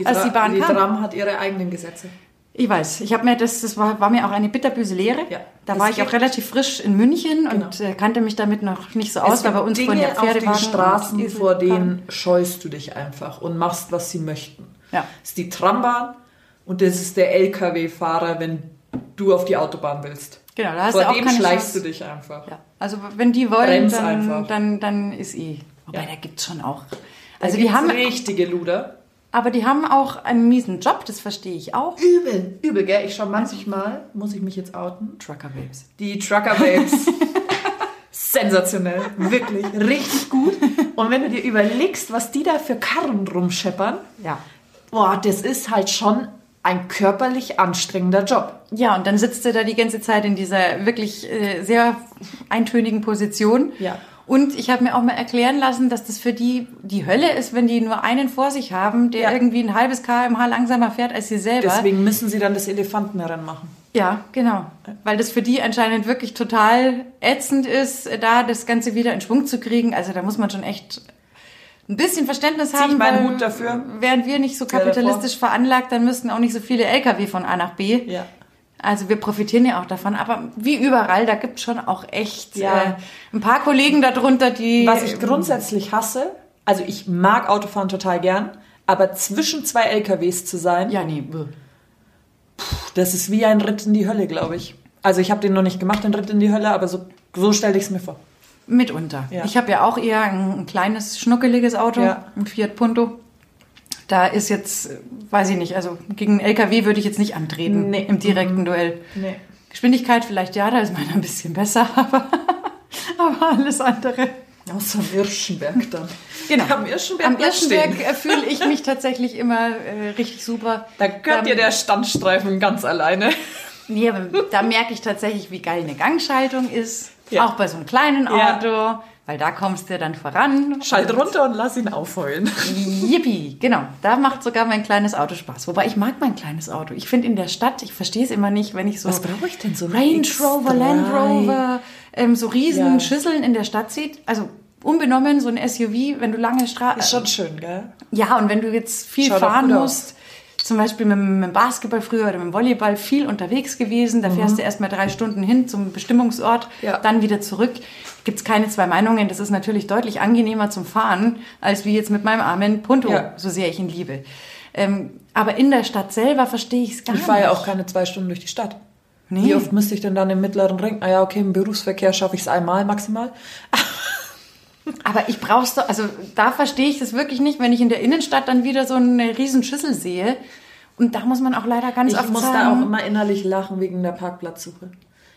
als die Bahn die kam. Tram hat ihre eigenen Gesetze. Ich weiß, ich habe mir das, das war, war mir auch eine bitterböse Lehre. Ja, da war ich auch relativ frisch in München Genau. und äh, kannte mich damit noch nicht so aus, weil bei uns Dinge von auf Pferdewagen den Straßen, vor denen scheust du dich einfach und machst, was sie möchten. Ja. Das ist die Trambahn und das ist der LKW-Fahrer, wenn du auf die Autobahn willst. Genau, da hast Vor du auch dem keine schleichst Chance. du dich einfach. Ja. Also wenn die wollen, dann, dann, dann ist eh. Wobei, Ja. da gibt's schon auch. Da Also die gibt's haben, richtige Luder. Aber die haben auch einen miesen Job, das verstehe ich auch. Übel, übel, gell? Ich schau manchmal, muss ich mich jetzt outen, Trucker Babes. die Trucker Babes. Sensationell, wirklich, richtig gut. Und wenn du dir überlegst, was die da für Karren rumscheppern, Ja. boah, das ist halt schon ein körperlich anstrengender Job. Ja, und dann sitzt er da die ganze Zeit in dieser wirklich äh, sehr eintönigen Position. Ja. Und ich habe mir auch mal erklären lassen, dass das für die die Hölle ist, wenn die nur einen vor sich haben, der Ja. irgendwie ein halbes kmh langsamer fährt als sie selber. Deswegen müssen sie dann das Elefantenrennen machen. Ja, genau. Weil das für die anscheinend wirklich total ätzend ist, da das Ganze wieder in Schwung zu kriegen. Also da muss man schon echt ein bisschen Verständnis ich haben. meinen weil Hut dafür. Wären wir nicht so kapitalistisch veranlagt, dann müssten auch nicht so viele Lkw von A nach B. Ja. Also wir profitieren ja auch davon. Aber wie überall, da gibt schon auch echt Ja. äh, ein paar Kollegen darunter, die... Was ich grundsätzlich hasse, also ich mag Autofahren total gern, aber zwischen zwei LKWs zu sein, Ja, nee. bäh. das ist wie ein Ritt in die Hölle, glaube ich. Also ich habe den noch nicht gemacht, den Ritt in die Hölle, aber so, so stelle ich es mir vor. Mitunter. Ja. Ich habe ja auch eher ein, ein kleines, schnuckeliges Auto, Ja. ein Fiat Punto. Da ist jetzt, weiß ich nicht, also gegen einen LKW würde ich jetzt nicht antreten Nee. im direkten Duell. Nee. Geschwindigkeit vielleicht ja, da ist meiner ein bisschen besser, aber, aber alles andere. Außer am Irschenberg dann. Genau. Am Irschenberg Am Irschenberg fühle ich mich tatsächlich immer äh, richtig super. Da gehört dir der Standstreifen ganz alleine. Nee, aber da merke ich tatsächlich, wie geil eine Gangschaltung ist. Ja. Auch bei so einem kleinen Ja. Weil da kommst du dann voran. Schalt runter und lass ihn aufheulen. Yippie, genau. Da macht sogar mein kleines Auto Spaß. Wobei ich mag mein kleines Auto. Ich finde in der Stadt, ich verstehe es immer nicht, wenn ich so Was brauche ich denn so? Range Rover, Land X3? Rover, ähm, so riesen Ja. Schüsseln in der Stadt sieht. Also unbenommen so ein SUV, wenn du lange Ist Straßen. schon schön, gell? Ja, und wenn du jetzt viel Schaut fahren musst, zum Beispiel mit, dem- mit dem Basketball früher oder mit dem Volleyball viel unterwegs gewesen, da fährst du erstmal drei Stunden hin zum Bestimmungsort, Mhm. Ja. dann wieder zurück. Gibt's keine zwei Meinungen. Das ist natürlich deutlich angenehmer zum Fahren, als wie jetzt mit meinem armen Punto, Ja. so sehr ich ihn liebe. Ähm, aber in der Stadt selber verstehe ich es gar Ich nicht. fahre ja auch keine zwei Stunden durch die Stadt. Nee. Wie oft müsste ich denn dann im mittleren Ring? Ah ja, okay, im Berufsverkehr schaffe ich es einmal maximal. Aber ich brauch's doch, also da verstehe ich das wirklich nicht, wenn ich in der Innenstadt dann wieder so eine riesen Schüssel sehe. Und da muss man auch leider ganz Ich oft muss da sagen, auch immer innerlich lachen wegen der Parkplatzsuche.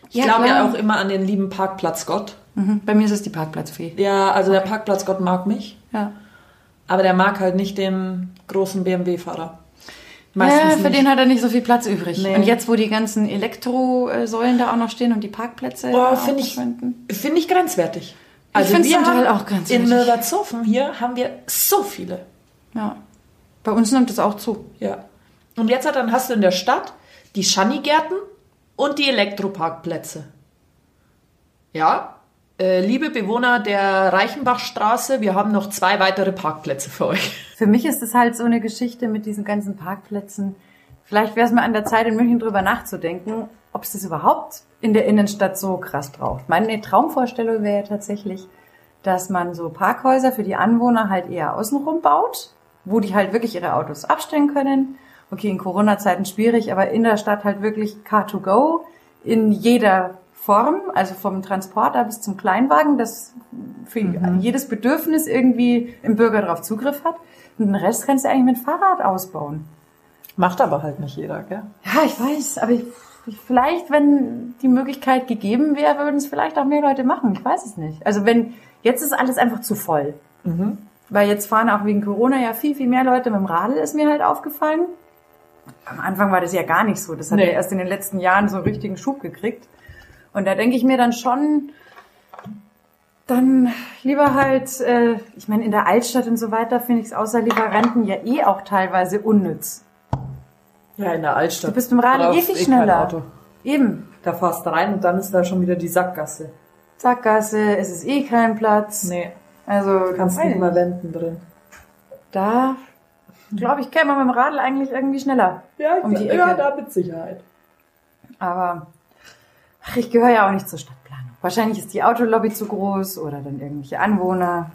Ich Ja, glaube ja auch immer an den lieben Parkplatzgott. Mhm, bei mir ist es die Parkplatzfee. Ja, also der Parkplatzgott mag mich, Ja. aber der mag halt nicht den großen BMW-Fahrer. Meistens ja, für nicht. den hat er nicht so viel Platz übrig. Nee. Und jetzt, wo die ganzen Elektrosäulen da auch noch stehen und die Parkplätze Boah, finde ich, finde ich grenzwertig. Also find's wir haben auch grenzwertig. In Milbertshofen hier haben wir so viele. Ja. Bei uns nimmt es auch zu. Ja. Und jetzt hat, dann hast du in der Stadt die Schanigärten und die Elektroparkplätze. Ja, äh, liebe Bewohner der Reichenbachstraße, wir haben noch zwei weitere Parkplätze für euch. Für mich ist es halt so eine Geschichte mit diesen ganzen Parkplätzen. Vielleicht wäre es mal an der Zeit, in München drüber nachzudenken, ob es das überhaupt in der Innenstadt so krass braucht. Meine Traumvorstellung wäre ja tatsächlich, dass man so Parkhäuser für die Anwohner halt eher außenrum baut, wo die halt wirklich ihre Autos abstellen können. Okay, in Corona-Zeiten schwierig, aber in der Stadt halt wirklich Car2Go in jeder Form, also vom Transporter bis zum Kleinwagen, das für jedes Bedürfnis irgendwie im Bürger darauf Zugriff hat. Und den Rest kannst du eigentlich mit Fahrrad ausbauen. Macht aber halt nicht jeder, gell? Ja, ich weiß, aber ich, vielleicht, wenn die Möglichkeit gegeben wäre, würden es vielleicht auch mehr Leute machen. Ich weiß es nicht. Also wenn, jetzt ist alles einfach zu voll. Weil jetzt fahren auch wegen Corona ja viel, viel mehr Leute mit dem Radl, ist mir halt aufgefallen. Am Anfang war das ja gar nicht so. Das hat Nee. ja erst in den letzten Jahren so einen richtigen Schub gekriegt. Und da denke ich mir dann schon, dann lieber halt, äh, ich meine, in der Altstadt und so weiter finde ich es außer Lieferanten ja eh auch teilweise unnütz. Ja, in der Altstadt. Du bist dem Radl eh viel kein schneller. Eben. Da fährst du rein und dann ist da schon wieder die Sackgasse. Sackgasse, es ist eh kein Platz. Nee, Also, kannst weiß nicht ich mal wenden drin. Da, glaube ich, käme man mit dem Radl eigentlich irgendwie schneller. Ja, Um die ja, Ecke. da mit Sicherheit. Aber ach, ich gehöre ja auch nicht zur Stadtplanung. Wahrscheinlich ist die Autolobby zu groß oder dann irgendwelche Anwohner.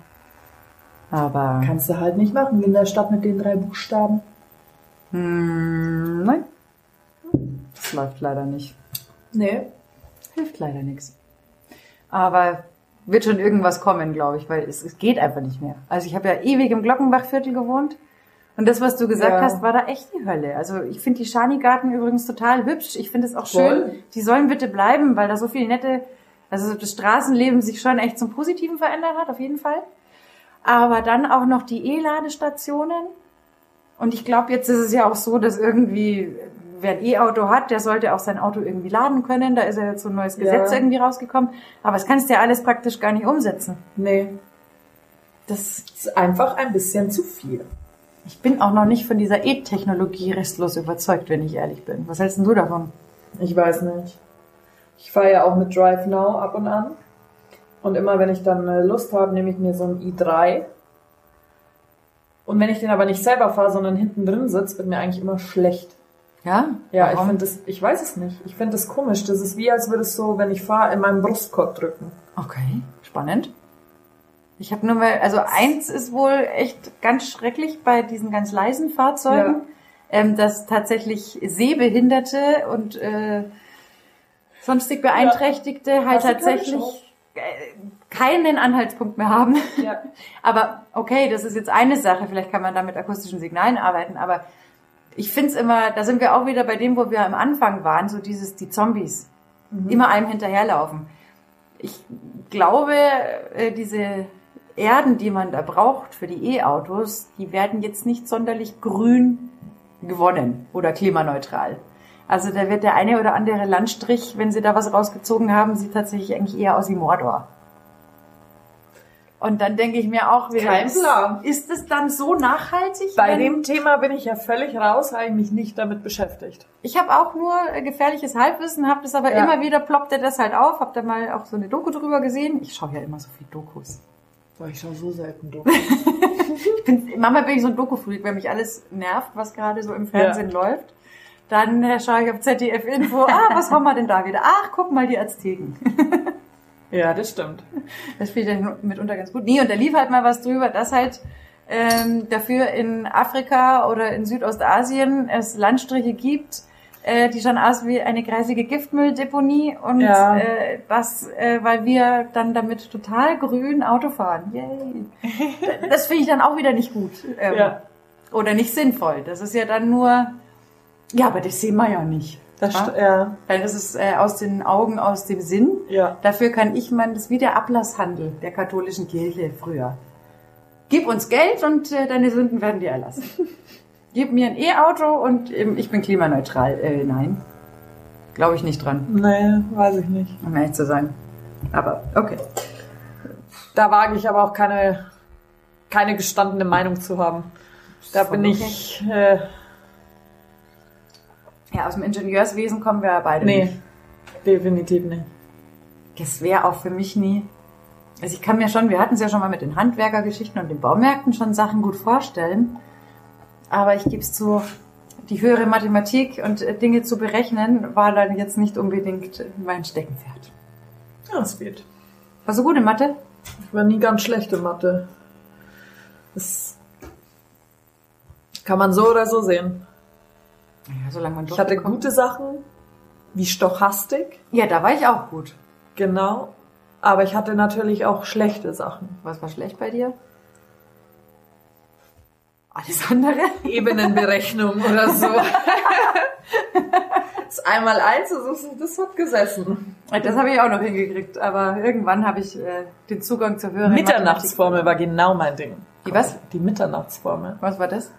Aber Kannst du halt nicht machen in der Stadt mit den drei Buchstaben. Hm, nein, das läuft leider nicht. Nee. Hilft leider nichts. Aber wird schon irgendwas kommen, glaube ich, weil es, es geht einfach nicht mehr. Also ich habe ja ewig im Glockenbachviertel gewohnt. Und das, was du gesagt Ja. hast, war da echt die Hölle. Also ich finde die Schanigarten übrigens total hübsch. Ich finde es auch Voll. schön. Die sollen bitte bleiben, weil da so viel nette, also das Straßenleben sich schon echt zum Positiven verändert hat, auf jeden Fall. Aber dann auch noch die E-Ladestationen. Und ich glaube, jetzt ist es ja auch so, dass irgendwie, wer ein E-Auto hat, der sollte auch sein Auto irgendwie laden können. Da ist ja jetzt so ein neues Gesetz Ja. irgendwie rausgekommen. Aber das kannst du ja alles praktisch gar nicht umsetzen. Nee, Das, ist einfach ein bisschen zu viel. ich bin auch noch nicht von dieser E-Technologie restlos überzeugt, wenn ich ehrlich bin. Was hältst du davon? Ich weiß nicht. Ich fahre ja auch mit Drive Now ab und an. Und immer wenn ich dann äh, Lust habe, nehme ich mir so einen i3. Und wenn ich den aber nicht selber fahre, sondern hinten drin sitze, wird mir eigentlich immer schlecht. Ja? Ja, ich Warum? finde das, ich weiß es nicht. Ich finde das komisch. Das ist wie, als würde es so, wenn ich fahre, in meinem Brustkorb drücken. Okay, spannend. Ich habe nur mal, also eins ist wohl echt ganz schrecklich bei diesen ganz leisen Fahrzeugen, Ja. ähm, dass tatsächlich Sehbehinderte und äh, sonstig Beeinträchtigte halt glaub ich, tatsächlich keinen Anhaltspunkt mehr haben. Ja. Aber okay, das ist jetzt eine Sache, vielleicht kann man da mit akustischen Signalen arbeiten, aber ich find's immer, da sind wir auch wieder bei dem, wo wir am Anfang waren, so dieses, die Zombies, immer einem hinterherlaufen. Ich glaube, äh, diese Erden, die man da braucht für die E-Autos, die werden jetzt nicht sonderlich grün gewonnen oder klimaneutral. Also da wird der eine oder andere Landstrich, wenn sie da was rausgezogen haben, sieht tatsächlich eigentlich eher aus wie Mordor. Und dann denke ich mir auch wieder, Kein ist, Plan. ist es dann so nachhaltig? Bei dem Thema bin ich ja völlig raus, habe ich mich nicht damit beschäftigt. Ich habe auch nur äh, gefährliches Halbwissen, habe das aber Ja. immer wieder ploppte das halt auf, habe da mal auch so eine Doku drüber gesehen. Ich schaue ja immer so viel Dokus. Boah, ich schaue so selten durch. Ich bin, Mama bin ich so ein Doku-Freak, wenn mich alles nervt, was gerade so im Fernsehen läuft. Dann äh, schaue ich auf ZDF Info, ah, was haben wir denn da wieder? Ach, guck mal, die Azteken. ja, das stimmt. Das finde ich dann mitunter ganz gut. Nee, und da lief halt mal was drüber, dass halt ähm, dafür in Afrika oder in Südostasien es Landstriche gibt, äh, die schon aus wie eine kreisige Giftmülldeponie und Ja. äh, das, äh, weil wir dann damit total grün Auto fahren. Yay. Das finde ich dann auch wieder nicht gut. Ähm, Ja. Oder nicht sinnvoll. Das ist ja dann nur, ja, aber das sehen wir ja nicht. Das Ja? ja, das ist äh, aus den Augen, aus dem Sinn. ja. Dafür kann ich man, das ist wie der Ablasshandel der katholischen Kirche früher. Gib uns Geld und äh, deine Sünden werden dir erlassen. Gib mir ein E-Auto und ähm, ich bin klimaneutral. Äh, nein. Glaube ich nicht dran, Nee, weiß ich nicht. um ehrlich zu sein. Aber okay. Da wage ich aber auch keine, keine gestandene Meinung zu haben. Da bin okay. ich, äh, Ja, aus dem Ingenieurswesen kommen wir ja beide nee, nicht. definitiv nicht. Das wäre auch für mich nie. Also ich kann mir schon, wir hatten es ja schon mal mit den Handwerkergeschichten und den Baumärkten schon Sachen gut vorstellen. Aber ich gebe es zu, die höhere Mathematik und äh, Dinge zu berechnen, war dann jetzt nicht unbedingt mein Steckenpferd. Ja, es geht. Warst du gut in Mathe? Ich war nie ganz schlecht in Mathe. Das kann man so oder so sehen. Ja, solange man Ich hatte durchkommt. gute Sachen, wie Stochastik, Ja, da war ich auch gut. genau. Aber ich hatte natürlich auch schlechte Sachen. Was war schlecht bei dir? Alles andere? Ebenenberechnung oder so. das einmal eins, das, hat gesessen. Das habe ich auch noch hingekriegt, aber irgendwann habe ich äh, den Zugang zur höheren Mitternachtsformel war genau mein Ding. Die was? Die Mitternachtsformel. Was war das?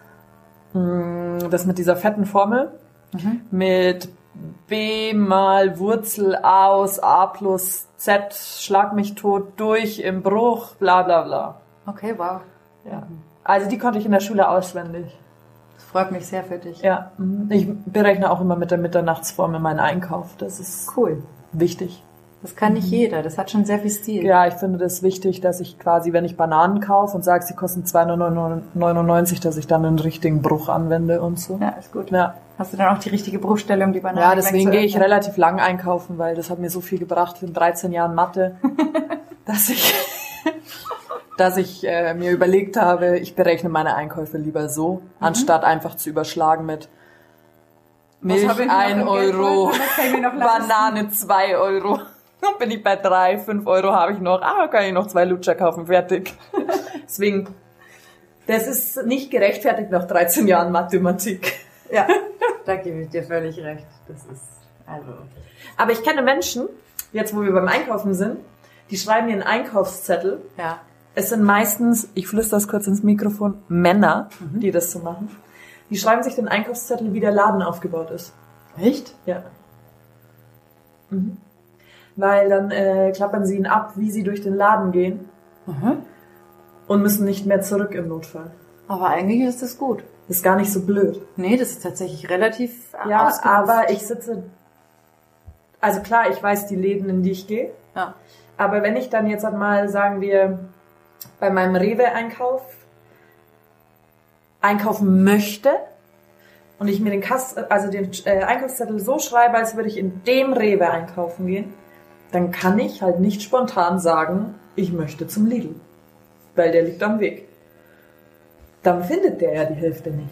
Mm, Das mit dieser fetten Formel. Mit b mal Wurzel aus a plus z, schlag mich tot durch im Bruch, bla bla bla. Okay, wow. Ja. Also die konnte ich in der Schule auswendig. Das freut mich sehr für dich. Ja. mhm. Ich berechne auch immer mit der Mitternachtsformel meinen Einkauf. Das ist Cool. wichtig. Das kann nicht jeder. Das hat schon sehr viel Stil. Ja, ich finde das wichtig, dass ich quasi, wenn ich Bananen kaufe und sage, sie kosten 2,99, dass ich dann einen richtigen Bruch anwende und so. Ja, ist gut. Ja, Hast du dann auch die richtige Bruchstellung, die Banane ja deswegen gehe ich relativ lang einkaufen, weil das hat mir so viel gebracht in 13 Jahren Mathe, dass ich, dass ich äh, mir überlegt habe, ich berechne meine Einkäufe lieber so, anstatt einfach zu überschlagen mit Milch habe ich noch 1 im Euro? Banane 2 Euro. Dann bin ich bei 3, 5 Euro habe ich noch. Ah, kann ich noch zwei Lutscher kaufen, fertig. Deswegen, das ist nicht gerechtfertigt nach 13 Jahren Mathematik. Ja, da gebe ich dir völlig recht. Das ist, also. Aber ich kenne Menschen, jetzt wo wir beim Einkaufen sind, die schreiben ihren Einkaufszettel. Ja. Es sind meistens, ich flüstere das kurz ins Mikrofon, Männer, die das so machen. Die schreiben sich den Einkaufszettel, wie der Laden aufgebaut ist. Echt? Ja. Mhm. Weil dann äh, klappern sie ihn ab, wie sie durch den Laden gehen Mhm. und müssen nicht mehr zurück im Notfall. Aber eigentlich ist das gut. Ist gar nicht so blöd. Nee, das ist tatsächlich relativ Ja, ausgeluft. aber ich sitze. Also klar, ich weiß die Läden, in die ich gehe. Ja. Aber wenn ich dann jetzt mal, sagen wir, bei meinem Rewe-Einkauf einkaufen möchte und ich mir den, Kass, also den äh, Einkaufszettel so schreibe, als würde ich in dem Rewe einkaufen gehen, dann kann ich halt nicht spontan sagen, ich möchte zum Lidl. Weil der liegt am Weg. Dann findet der ja die Hälfte nicht.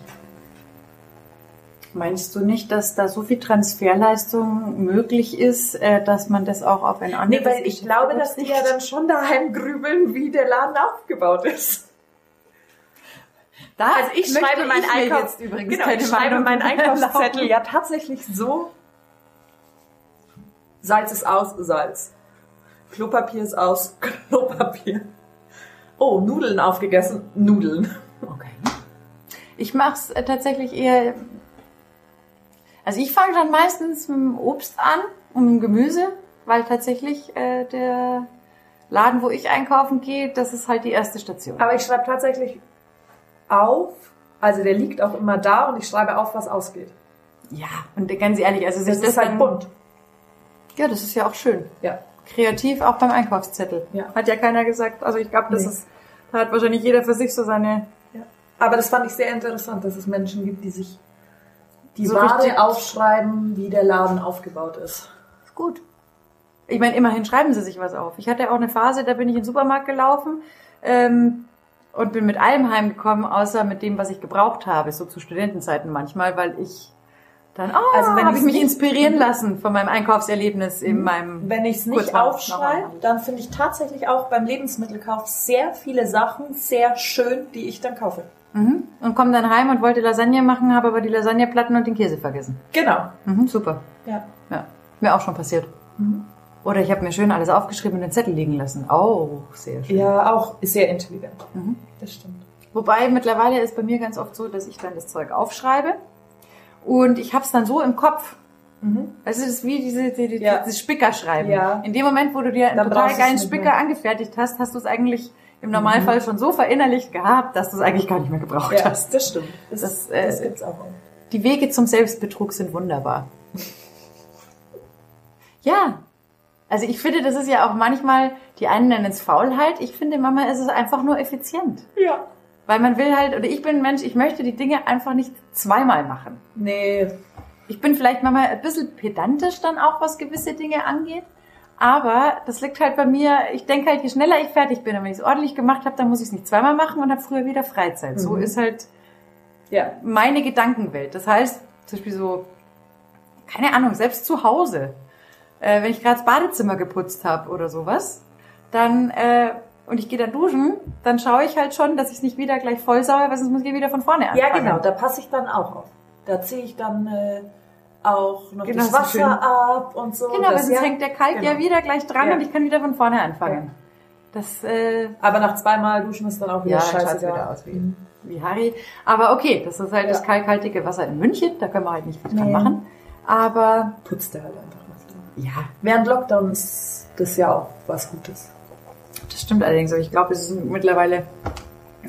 Meinst du nicht, dass da so viel Transferleistung möglich ist, äh, dass man das auch auf ein anderes Nee, weil ich Geschäft glaube, dass die ja dann schon daheim grübeln, wie der Laden aufgebaut ist. Da Also ich schreibe meinen Einkauf, jetzt übrigens genau, ich schreibe meinen Einkaufszettel ja tatsächlich so. Salz ist aus, Salz. Klopapier ist aus, Klopapier. Oh, Nudeln aufgegessen, Nudeln. Okay. Ich mache es äh, tatsächlich eher. Also ich fange dann meistens mit dem Obst an und mit dem Gemüse, weil tatsächlich äh, der Laden, wo ich einkaufen gehe, das ist halt die erste Station. Aber ich schreibe tatsächlich auf, also der liegt auch immer da und ich schreibe auf, was ausgeht. Ja, und ganz ehrlich, also sich Das ist halt bunt. Ja, das ist ja auch schön. Ja. Kreativ auch beim Einkaufszettel. Ja. Hat ja keiner gesagt. Also ich glaube, das Nee. ist, da hat wahrscheinlich jeder für sich so seine. Ja. Aber das fand ich sehr interessant, dass es Menschen gibt, die sich die So Ware aufschreiben, wie der Laden aufgebaut ist. Ist gut. Ich meine, immerhin schreiben sie sich was auf. Ich hatte auch eine Phase, da bin ich in den Supermarkt gelaufen ähm, und bin mit allem heimgekommen, außer mit dem, was ich gebraucht habe, so zu Studentenzeiten manchmal, weil ich dann, oh, Also wenn habe ich mich inspirieren lassen von meinem Einkaufserlebnis in meinem. Wenn ich es nicht aufschreibe, dann finde ich tatsächlich auch beim Lebensmittelkauf sehr viele Sachen sehr schön, die ich dann kaufe. Mhm. Und komme dann heim und wollte Lasagne machen, habe aber die Lasagneplatten und den Käse vergessen. Genau. Mhm, super. Ja. Ja, mir auch schon passiert. Oder ich habe mir schön alles aufgeschrieben und den Zettel liegen lassen. Oh, sehr schön. Ja, auch sehr intelligent. Mhm. Das stimmt. Wobei mittlerweile ist bei mir ganz oft so, dass ich dann das Zeug aufschreibe und ich habe es dann so im Kopf. Also das ist wie diese, die, die, Ja. dieses Spickerschreiben. Ja. In dem Moment, wo du dir einen Dann total es geilen Spicker mehr. angefertigt hast, hast du es eigentlich im Normalfall schon so verinnerlicht gehabt, dass du es eigentlich gar nicht mehr gebraucht Ja, hast. das stimmt. Das, Das, das, äh, gibt's auch. Die Wege zum Selbstbetrug sind wunderbar. Ja. Also ich finde, das ist ja auch manchmal, die einen nennen es Faulheit. Ich finde, Mama, es ist einfach nur effizient. Ja. Weil man will halt, oder ich bin ein Mensch, ich möchte die Dinge einfach nicht zweimal machen. Nee, Ich bin vielleicht manchmal ein bisschen pedantisch dann auch, was gewisse Dinge angeht. Aber das liegt halt bei mir, ich denke halt, je schneller ich fertig bin und wenn ich es ordentlich gemacht habe, dann muss ich es nicht zweimal machen und habe früher wieder Freizeit. So Mhm. ist halt ja. meine Gedankenwelt. Das heißt, zum Beispiel so, keine Ahnung, selbst zu Hause, äh, wenn ich gerade das Badezimmer geputzt habe oder sowas, dann äh, und ich gehe dann duschen, dann schaue ich halt schon, dass ich es nicht wieder gleich voll sauge, weil sonst muss ich wieder von vorne anfangen. Ja, genau, da passe ich dann auch auf. Da ziehe ich dann äh, auch noch Genau, das so Wasser schön. ab und so. Genau, weil sonst ja, hängt der Kalk ja genau. wieder gleich dran Ja. und ich kann wieder von vorne anfangen. Das äh, Aber nach zweimal duschen ist dann auch wieder Ja, scheißegal. wieder aus wie- wie Harry. Aber okay, das ist halt Ja. das kalkhaltige Wasser in München, da können wir halt nicht viel dran Nee. machen. Aber Putzt er halt einfach öfter. ja, Während Lockdown ist das ja auch was Gutes. Das stimmt allerdings. Aber ich glaube, es ist mittlerweile,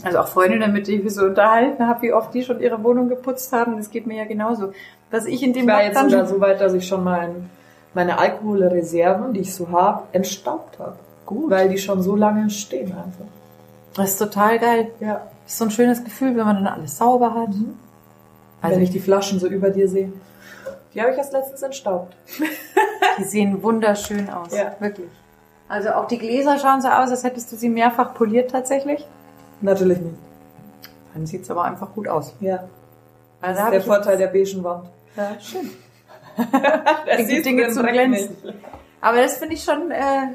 also auch Freundinnen, mit denen ich mich so unterhalten habe, wie oft die schon ihre Wohnung geputzt haben. Das geht mir ja genauso. Dass ich in dem Ich war jetzt sogar so weit, dass ich schon mein, meine Alkoholreserven, die ich so habe, entstaubt habe. Gut. Weil die schon so lange stehen einfach. Das ist total geil. Ja. Das ist so ein schönes Gefühl, wenn man dann alles sauber hat. Also Wenn ich die Flaschen so über dir sehe. Die habe ich erst letztens entstaubt. die sehen wunderschön aus. Ja. Wirklich. Also auch die Gläser schauen so aus, als hättest du sie mehrfach poliert tatsächlich. Natürlich nicht. Dann sieht's aber einfach gut aus. Ja. Also Das ist der Vorteil der beigen Wand. Ja, schön. Das gibt Dinge zu glänzen. Aber das finde ich schon äh,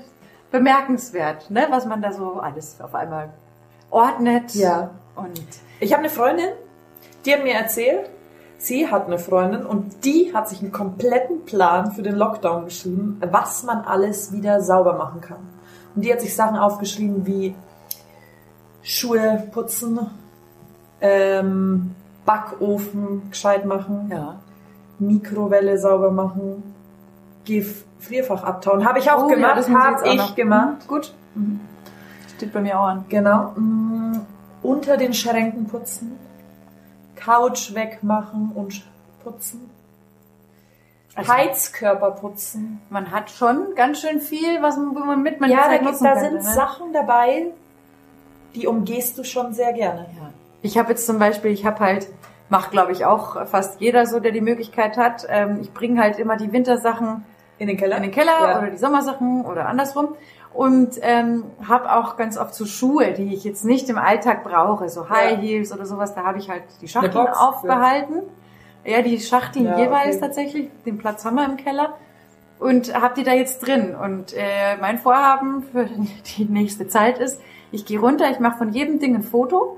bemerkenswert, ne? was man da so alles auf einmal ordnet. Ja. Und Ich habe eine Freundin, die hat mir erzählt, sie hat eine Freundin und die hat sich einen kompletten Plan für den Lockdown geschrieben, was man alles wieder sauber machen kann. Und die hat sich Sachen aufgeschrieben wie Schuhe putzen, ähm, Backofen gescheit machen, ja. Mikrowelle sauber machen, Gefrierfach abtauen. Habe ich auch Oh ja, gemacht, ich habe ich noch. gemacht. Mhm, Gut. Steht bei mir auch an. Genau. Mm, Unter den Schränken putzen. Couch wegmachen und putzen. Also- Heizkörper putzen. Man hat schon ganz schön viel, was man, wo man mit man Ja, da, gibt- da sind ne? Sachen dabei, die umgehst du schon sehr gerne. Ja. Ich habe jetzt zum Beispiel, ich habe halt, macht glaube ich auch fast jeder so, der die Möglichkeit hat. Ähm, ich bringe halt immer die Wintersachen In den Keller? in den Keller Ja. oder die Sommersachen oder andersrum. Und ähm, habe auch ganz oft so Schuhe, die ich jetzt nicht im Alltag brauche, so High Ja. Heels oder sowas. Da habe ich halt die Schachteln Box, aufbehalten. Ja. die Schachteln Ja, jeweils okay. tatsächlich. Den Platz haben wir im Keller. Und habe die da jetzt drin. Und äh, mein Vorhaben für die nächste Zeit ist, ich gehe runter, ich mache von jedem Ding ein Foto,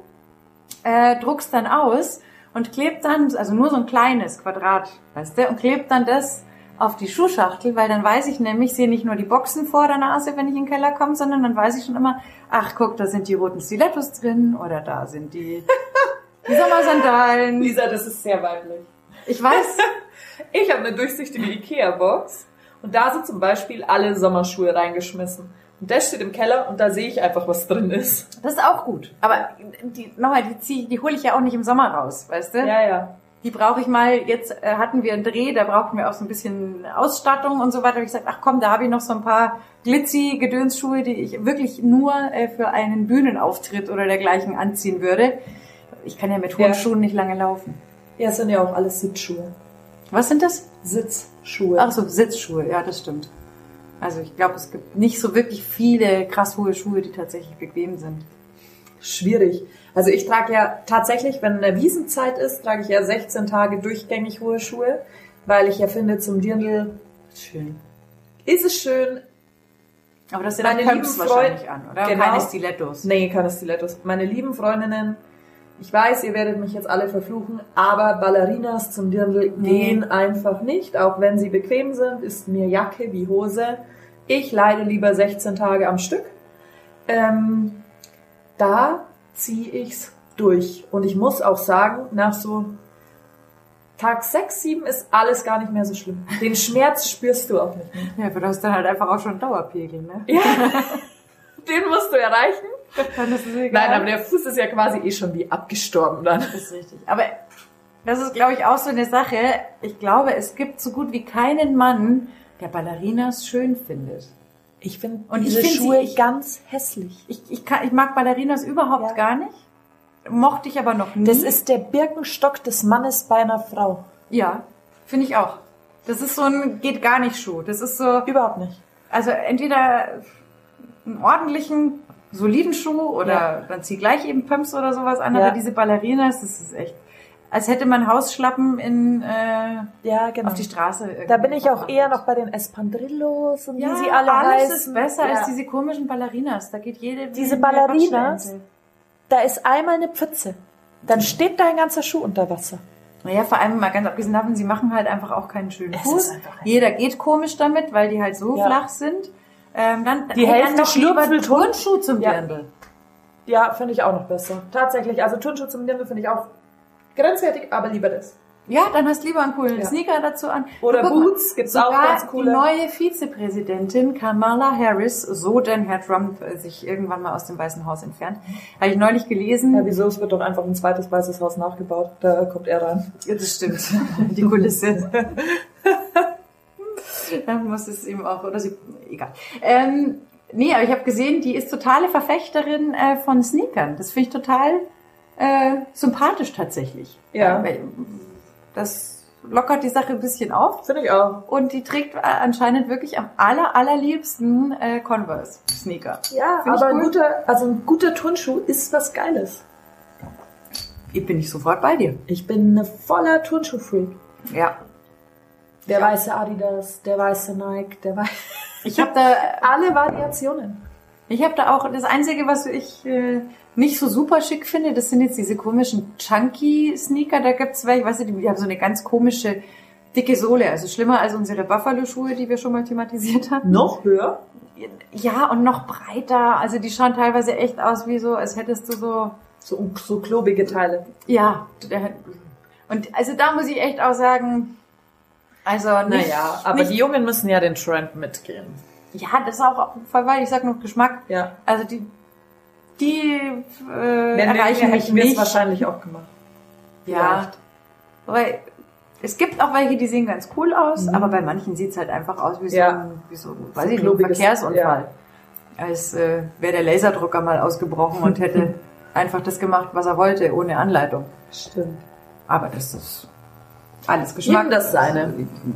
äh, druck's dann aus und klebt dann, also nur so ein kleines Quadrat, weißt du, und klebt dann das auf die Schuhschachtel, weil dann weiß ich nämlich, sehe nicht nur die Boxen vor der Nase, wenn ich in den Keller komme, sondern dann weiß ich schon immer, ach guck, da sind die roten Stilettos drin oder da sind die, die Sommersandalen. Lisa, das ist sehr weiblich. Ich weiß, Ich habe eine durchsichtige Ikea-Box und da sind zum Beispiel alle Sommerschuhe reingeschmissen. Und das steht im Keller und da sehe ich einfach, was drin ist. das ist auch gut. Aber die, nochmal, die, zieh- die hole ich ja auch nicht im Sommer raus, weißt du? Ja, ja. Die brauche ich mal, jetzt äh, hatten wir einen Dreh, da brauchten wir auch so ein bisschen Ausstattung und so weiter. Da habe ich gesagt, ach komm, da habe ich noch so ein paar glitzy-Gedönsschuhe, die ich wirklich nur äh, für einen Bühnenauftritt oder dergleichen anziehen würde. Ich kann ja mit hohen Ja. Schuhen nicht lange laufen. Ja, es sind ja auch alles Sitzschuhe. Was sind das? Sitzschuhe. Ach so, Sitzschuhe, ja, das stimmt. Also ich glaube, es gibt nicht so wirklich viele krass hohe Schuhe, die tatsächlich bequem sind. Schwierig. Also ich trage ja tatsächlich, wenn eine Wiesenzeit ist, trage ich ja 16 Tage durchgängig hohe Schuhe, weil ich ja finde, zum Dirndl Schön. ist es schön. Aber das sind Meine dann Pumps lieben wahrscheinlich an, oder? Genau. Keine Stilettos. Nee, keine Stilettos. Meine lieben Freundinnen, ich weiß, ihr werdet mich jetzt alle verfluchen, aber Ballerinas zum Dirndl gehen einfach nicht. Auch wenn sie bequem sind, ist mir Jacke wie Hose. Ich leide lieber 16 Tage am Stück. Ähm, da ziehe ich's durch. Und ich muss auch sagen, nach so Tag 6, 7 ist alles gar nicht mehr so schlimm. Den Schmerz spürst du auch nicht mehr. Ja, aber du hast dann halt einfach auch schon Dauerpegel, ne? Ja. Den musst du erreichen. Dann ist es egal. Nein, aber der Fuß ist ja quasi eh schon wie abgestorben dann. Das ist richtig. Aber das ist, glaube ich, auch so eine Sache. Ich glaube, es gibt so gut wie keinen Mann, der Ballerinas schön findet. Ich finde diese ich find Schuhe sie- ich- ganz hässlich. Ich, ich, kann, ich mag Ballerinas überhaupt Ja. gar nicht. Mochte ich aber noch nie. Das ist der Birkenstock des Mannes bei einer Frau. ja, finde ich auch. Das ist so ein geht gar nicht Schuh. Das ist so, Überhaupt nicht. also entweder einen ordentlichen, soliden Schuh oder Ja. dann zieh gleich eben Pumps oder sowas an. Ja. Aber diese Ballerinas, das ist echt, als hätte man Hausschlappen in, äh, Ja, genau. auf die Straße. irgendwie Da bin ich auch eher noch bei den Espandrillos und Ja, wie sie alle alles heißen. ist besser ja. als diese komischen Ballerinas. Da geht jede Diese Ballerinas? Da ist einmal eine Pfütze. Dann steht dein ganzer Schuh unter Wasser. Naja, vor allem mal ganz abgesehen davon, sie machen halt einfach auch keinen schönen Fuß. Jeder geht komisch damit, weil die halt so Ja. flach sind. Ähm, dann Die hey, Hälfte schlüpfelt Turnschuh zum Ja. Dirndl. Ja, finde ich auch noch besser. Tatsächlich, also Turnschuhe zum Dirndl finde ich auch grenzwertig, aber lieber das. Ja, dann hast du lieber einen coolen Ja. Sneaker dazu an. Oder Guck Boots gibt's auch ganz coole. Die neue Vizepräsidentin Kamala Harris, so denn Herr Trump sich irgendwann mal aus dem Weißen Haus entfernt, habe ich neulich gelesen. Ja, wieso? Es wird doch einfach ein zweites weißes Haus nachgebaut. Da kommt er rein. Ja, das stimmt. Die Kulisse. Dann muss es eben auch, oder sie, egal. Ähm, nee, aber ich habe gesehen, die ist totale Verfechterin äh, von Sneakern. Das finde ich total äh, sympathisch tatsächlich. Ja. Weil Das lockert die Sache ein bisschen auf. Finde ich auch. Und die trägt äh, anscheinend wirklich am aller, allerliebsten äh, Converse Sneaker. Ja, Find aber ein cool. guter, also ein guter Turnschuh ist was Geiles. Ich bin ich sofort bei dir. Ich bin eine voller Turnschuh-Freak. Ja. Der weiße Adidas, der weiße Nike, der weiße... Ich habe da alle Variationen. Ich habe da auch das Einzige, was ich äh, nicht so super schick finde, das sind jetzt diese komischen Chunky-Sneaker. Da gibt's welche, weißt du, die, die haben so eine ganz komische dicke Sohle. Also schlimmer als unsere Buffalo-Schuhe, die wir schon mal thematisiert hatten. Noch höher? Ja, und noch breiter. Also die schauen teilweise echt aus wie so, als hättest du so... So, so klobige Teile. Ja. Und also da muss ich echt auch sagen... Also nicht, Naja, aber nicht, die Jungen müssen ja den Trend mitgehen. Ja, das ist auch voll, weil ich sag nur Geschmack. Ja. Also die... Die äh, Wenn erreichen mich nicht. wahrscheinlich auch gemacht. Ja. Weil es gibt auch welche, die sehen ganz cool aus, Mhm. aber bei manchen sieht's halt einfach aus wie so Ja. ein, wie so, weiß ich nicht, ein Verkehrsunfall. Als äh, wäre der Laserdrucker mal ausgebrochen und hätte einfach das gemacht, was er wollte, ohne Anleitung. Stimmt. Aber das ist alles Geschmack. Jedem das seine.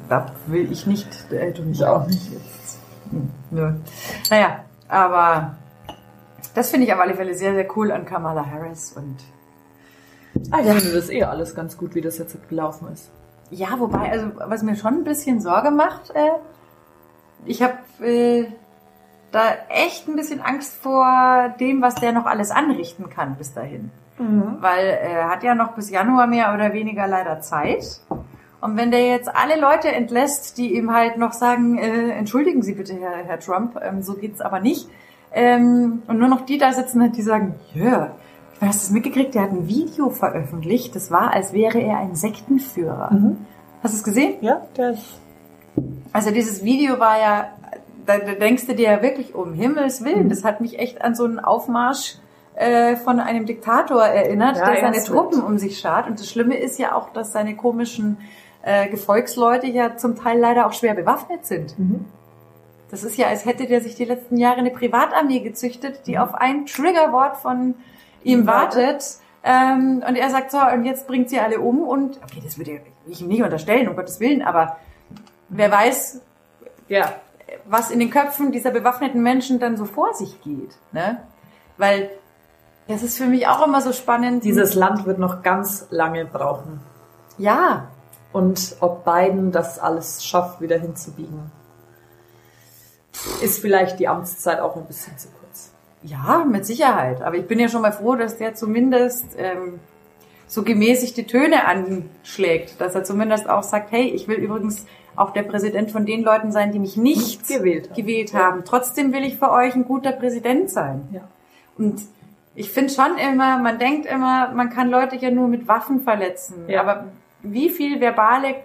Da will ich nicht. Äh, du Ich auch nicht. Hm, Nö. Naja, aber das finde ich auf alle Fälle sehr, sehr cool an Kamala Harris und Ah, ich finde das eh alles ganz gut, wie das jetzt gelaufen ist. Ja, wobei, also was mir schon ein bisschen Sorge macht, äh, ich habe äh, da echt ein bisschen Angst vor dem, was der noch alles anrichten kann bis dahin. Weil er hat ja noch bis Januar mehr oder weniger leider Zeit. Und wenn der jetzt alle Leute entlässt, die ihm halt noch sagen, äh, entschuldigen Sie bitte, Herr, Herr Trump, ähm, so geht's aber nicht. Ähm, und nur noch die da sitzen hat, die sagen, ja, hast du das mitgekriegt? Der hat ein Video veröffentlicht. Das war, als wäre er ein Sektenführer. Hast du es gesehen? Ja, ist. Also dieses Video war ja, da, da denkst du dir ja wirklich um Himmels Willen, das hat mich echt an so einen Aufmarsch äh, von einem Diktator erinnert, Ja, der seine Truppen um sich schart. Und das Schlimme ist ja auch, dass seine komischen äh, Gefolgsleute ja zum Teil leider auch schwer bewaffnet sind. Das ist ja, als hätte der sich die letzten Jahre eine Privatarmee gezüchtet, die auf ein Triggerwort von ihm wartet. Ähm, und er sagt so, und jetzt bringt sie alle um und, okay, das würde ich ihm nicht unterstellen, um Gottes Willen, aber wer weiß, Ja. was in den Köpfen dieser bewaffneten Menschen dann so vor sich geht. Ne? Weil das ist für mich auch immer so spannend. Dieses Land wird noch ganz lange brauchen. ja, Und ob Biden das alles schafft, wieder hinzubiegen, ist vielleicht die Amtszeit auch ein bisschen zu kurz. ja, mit Sicherheit. Aber ich bin ja schon mal froh, dass der zumindest ähm, so gemäßigte Töne anschlägt, dass er zumindest auch sagt, hey, ich will übrigens auch der Präsident von den Leuten sein, die mich nicht gewählt haben. gewählt haben. Trotzdem will ich für euch ein guter Präsident sein. Ja. Und ich finde schon immer, man denkt immer, man kann Leute ja nur mit Waffen verletzen. Ja. Aber wie viel verbale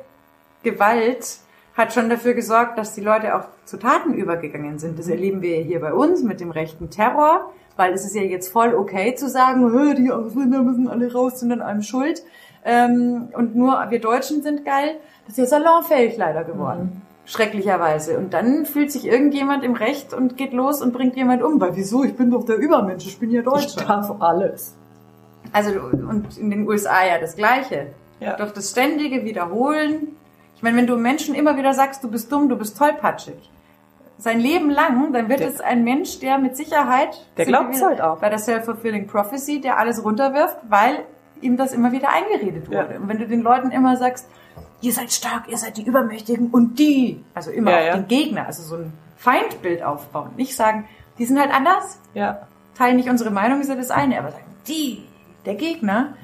Gewalt hat schon dafür gesorgt, dass die Leute auch zu Taten übergegangen sind. Das erleben wir hier bei uns mit dem rechten Terror, weil es ist ja jetzt voll okay zu sagen, "Hö, die Ausländer müssen alle raus, sind an allem schuld. Ähm, und nur wir Deutschen sind geil. Das ist ja salonfähig leider geworden. Schrecklicherweise. Und dann fühlt sich irgendjemand im Recht und geht los und bringt jemand um. Weil wieso? Ich bin doch der Übermensch, ich bin ja Ich Deutscher. darf alles. Also, und in den USA ja das Gleiche. Ja. Doch das ständige Wiederholen. Ich meine, wenn du Menschen immer wieder sagst, du bist dumm, du bist tollpatschig, sein Leben lang, dann wird Der- es ein Mensch, der mit Sicherheit Der glaubt's wieder halt auch. bei der Self-Fulfilling Prophecy, der alles runterwirft, weil ihm das immer wieder eingeredet wurde. Ja. Und wenn du den Leuten immer sagst, ihr seid stark, ihr seid die Übermächtigen und die, also immer Ja, auf ja. den Gegner, also so ein Feindbild aufbauen. Nicht sagen, die sind halt anders, Ja. teilen nicht unsere Meinung, ist ja das eine, aber sagen, die, der Gegner,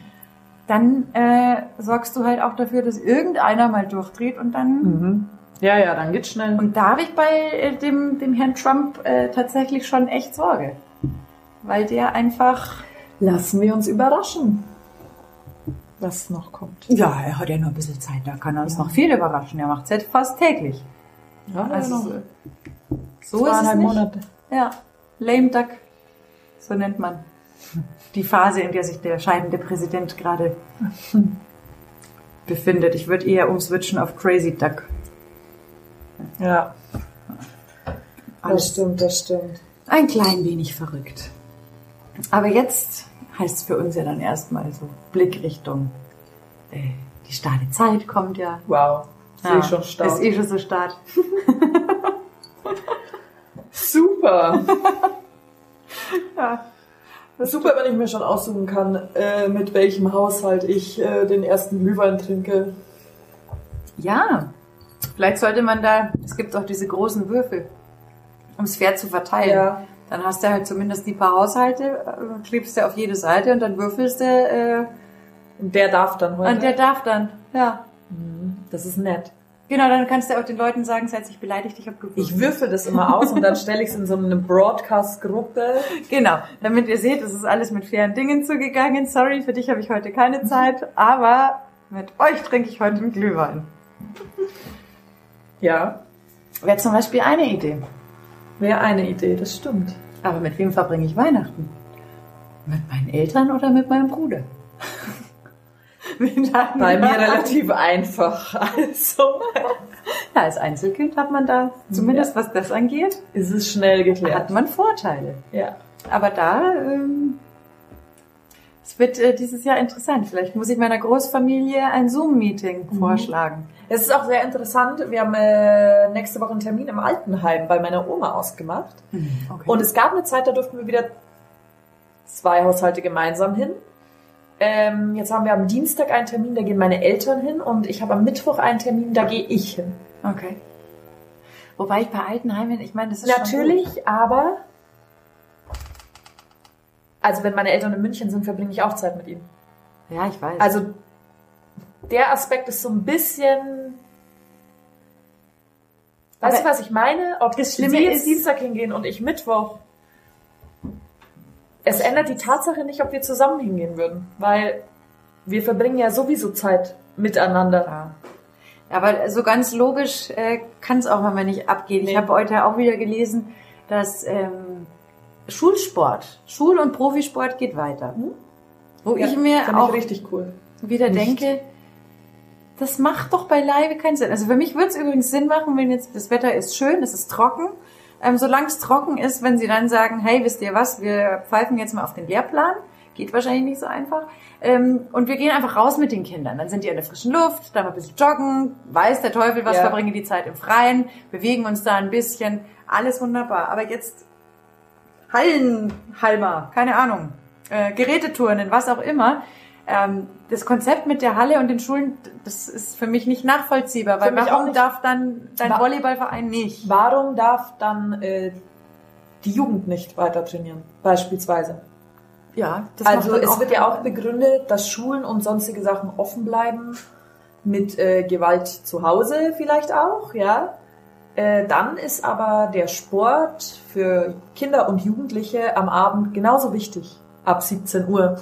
dann äh, sorgst du halt auch dafür, dass irgendeiner mal durchdreht und dann. Mhm. Ja, ja, dann geht's schnell. Und da habe ich bei äh, dem, dem Herrn Trump äh, tatsächlich schon echt Sorge. Weil der einfach. Lassen wir uns überraschen, was noch kommt. Ja, er hat ja nur ein bisschen Zeit, da kann er uns noch viel überraschen. Er macht es jetzt fast täglich. Ja, Also, noch so ist es nicht. Monate. Ja, lame duck, so nennt man die Phase, in der sich der scheidende Präsident gerade befindet. Ich würde eher umswitchen auf Crazy Duck. Ja, das Alles stimmt, das stimmt. ein klein wenig verrückt. Aber jetzt heißt es für uns ja dann erstmal so Blickrichtung. Äh, die starke Zeit kommt ja. Wow. Sehe ja, ich schon stark. Ist eh schon so stark. Super. Ja. Super, wenn ich mir schon aussuchen kann, äh, mit welchem Haushalt ich äh, den ersten Glühwein trinke. ja, Vielleicht sollte man da, es gibt auch diese großen Würfel, um das Pferd zu verteilen. Ja. Dann hast du halt zumindest die paar Haushalte, äh, klebst du auf jede Seite und dann würfelst du, äh, Und der darf dann heute. und der darf dann, ja. das ist nett. Genau, dann kannst du auch den Leuten sagen, seid ich beleidigt, ich habe gewürfelt. Ich würfel das immer aus und dann stelle ich es in so eine Broadcast-Gruppe. Genau, damit ihr seht, es ist alles mit fairen Dingen zugegangen. Sorry, für dich habe ich heute keine Zeit, aber mit euch trinke ich heute einen Glühwein. Ja, Wäre zum Beispiel eine Idee. wäre eine Idee, das stimmt. Aber mit wem verbringe ich Weihnachten? Mit meinen Eltern oder mit meinem Bruder? Bei mir relativ einfach. Also Ja, als Einzelkind hat man da, zumindest was das angeht, ist es schnell hat geklärt. man Vorteile. Ja. Aber da, ähm, es wird äh, dieses Jahr interessant. Vielleicht muss ich meiner Großfamilie ein Zoom-Meeting vorschlagen. Es ist auch sehr interessant. Wir haben äh, nächste Woche einen Termin im Altenheim bei meiner Oma ausgemacht. Okay. Und es gab eine Zeit, da durften wir wieder zwei Haushalte gemeinsam hin. Ähm, jetzt haben wir am Dienstag einen Termin, da gehen meine Eltern hin. Und ich habe am Mittwoch einen Termin, da gehe ich hin. Okay. Wobei ich bei Altenheimen, ich meine, das ist Schon Natürlich, aber... Also wenn meine Eltern in München sind, verbringe ich auch Zeit mit ihnen. Ja, ich weiß. Also der Aspekt ist so ein bisschen. Weißt Aber du, was ich meine? Ob das Schlimme Sie jetzt ist- Dienstag hingehen und ich Mittwoch. Es ändert die Tatsache nicht, ob wir zusammen hingehen würden, weil wir verbringen ja sowieso Zeit miteinander. ja. Aber so ganz logisch äh, kann es auch manchmal nicht abgehen. Ich Nee. habe heute auch wieder gelesen, dass ähm, Schulsport, Schul- und Profisport geht weiter. Wo ich mir auch ich richtig cool. wieder Nicht. denke, das macht doch beileibe keinen Sinn. Also für mich würde es übrigens Sinn machen, wenn jetzt das Wetter ist schön, es ist trocken. Ähm, solange es trocken ist, wenn sie dann sagen, hey, wisst ihr was, wir pfeifen jetzt mal auf den Lehrplan, geht wahrscheinlich nicht so einfach. Ähm, und wir gehen einfach raus mit den Kindern. Dann sind die in der frischen Luft, dann mal ein bisschen joggen, weiß der Teufel was, Ja. verbringen die Zeit im Freien, bewegen uns da ein bisschen, alles wunderbar. Aber jetzt Hallenhalmer, keine Ahnung, äh, Geräteturnen, was auch immer. Ähm, das Konzept mit der Halle und den Schulen, das ist für mich nicht nachvollziehbar, weil warum nicht. darf dann dein Volleyballverein nicht? Warum darf dann äh, die Jugend nicht weiter trainieren, beispielsweise? Ja, das Also es wird ja auch begründet, dass Schulen und sonstige Sachen offen bleiben, mit äh, Gewalt zu Hause vielleicht auch, ja. Äh, dann ist aber der Sport für Kinder und Jugendliche am Abend genauso wichtig, ab 17 Uhr,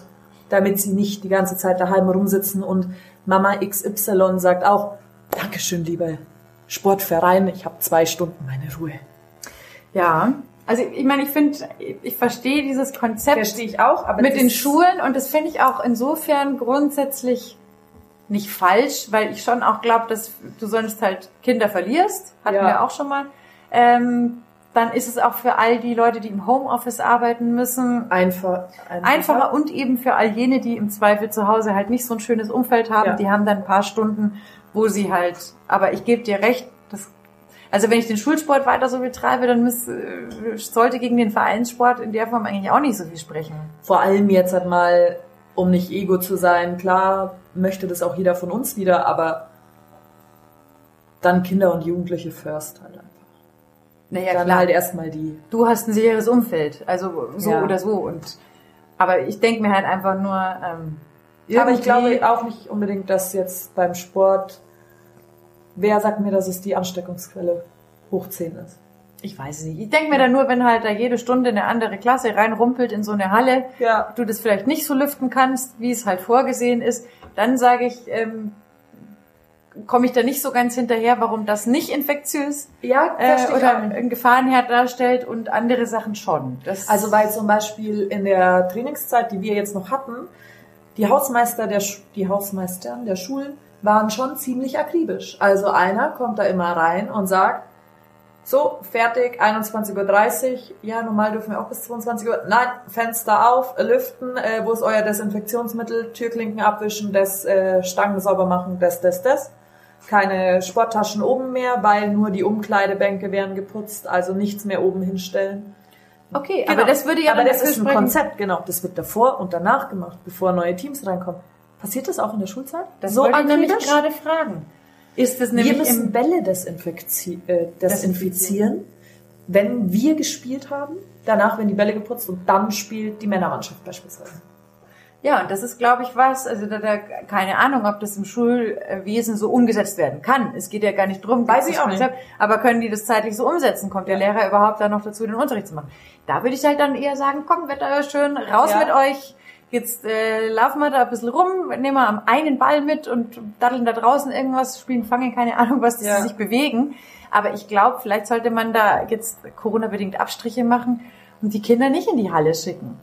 damit sie nicht die ganze Zeit daheim rumsitzen und Mama XY sagt auch, Dankeschön, lieber Sportverein, ich habe zwei Stunden meine Ruhe. Ja, also ich meine, ich finde, ich verstehe dieses Konzept Verstehe ich auch, aber mit den Schulen und das finde ich auch insofern grundsätzlich nicht falsch, weil ich schon auch glaube, dass du sonst halt Kinder verlierst, hatten Ja. wir auch schon mal. Ähm, dann ist es auch für all die Leute, die im Homeoffice arbeiten müssen, einfach, einfacher und eben für all jene, die im Zweifel zu Hause halt nicht so ein schönes Umfeld haben, Ja. die haben dann ein paar Stunden, wo sie halt, aber ich gebe dir recht, das, also wenn ich den Schulsport weiter so betreibe, dann müß, äh, sollte gegen den Vereinssport in der Form eigentlich auch nicht so viel sprechen. vor allem jetzt halt mal, um nicht ego zu sein, klar möchte das auch jeder von uns wieder, aber dann Kinder und Jugendliche first halt. Naja, dann klar. halt erstmal die. du hast ein sicheres Umfeld, also so Ja. oder so und aber ich denke mir halt einfach nur, ähm, Aber ich glaube auch nicht unbedingt, dass jetzt beim Sport, wer sagt mir, dass es die Ansteckungsquelle hoch 10 ist? ich weiß es nicht. Ich denke mir dann nur, wenn halt da jede Stunde eine andere Klasse reinrumpelt in so eine Halle, Ja. du das vielleicht nicht so lüften kannst, wie es halt vorgesehen ist, dann sage ich, ähm, komme ich da nicht so ganz hinterher, warum das nicht infektiös Ja, äh, oder einen Gefahrenherd darstellt und andere Sachen schon. Das Also weil zum Beispiel in der Trainingszeit, die wir jetzt noch hatten, die Hausmeister der die Hausmeistern der Schulen waren schon ziemlich akribisch. Also einer kommt da immer rein und sagt, so, fertig, 21.30 Uhr, ja, normal dürfen wir auch bis 22 Uhr, nein, Fenster auf, lüften, äh, wo ist euer Desinfektionsmittel, Türklinken abwischen, das äh, Stangen sauber machen, das, das, das. Keine Sporttaschen oben mehr, weil nur die Umkleidebänke werden geputzt, also nichts mehr oben hinstellen. okay, Genau. aber das würde ja aber das ist ein Konzept, genau. Das wird davor und danach gemacht, bevor neue Teams reinkommen. Passiert das auch in der Schulzeit? Das so wollte ich nämlich gerade fragen. ist es Wir nämlich müssen im, Bälle desinfizi äh, desinfizieren, wenn wir gespielt haben. Danach werden die Bälle geputzt und dann spielt die Männermannschaft beispielsweise. Ja, und das ist, glaube ich, was, also da, da, keine Ahnung, ob das im Schulwesen so umgesetzt werden kann. Es geht ja gar nicht drum, Weiß ich auch nicht. Konzept, aber können die das zeitlich so umsetzen? Kommt der Lehrer überhaupt da noch dazu, den Unterricht zu machen? Da würde ich halt dann eher sagen, komm, Wetter schön, raus Ja. mit euch. Jetzt äh, laufen wir da ein bisschen rum, nehmen wir am einen Ball mit und daddeln da draußen irgendwas, spielen Fangen, keine Ahnung, was, dass Ja. sie sich bewegen. Aber ich glaube, vielleicht sollte man da jetzt Corona-bedingt Abstriche machen und die Kinder nicht in die Halle schicken.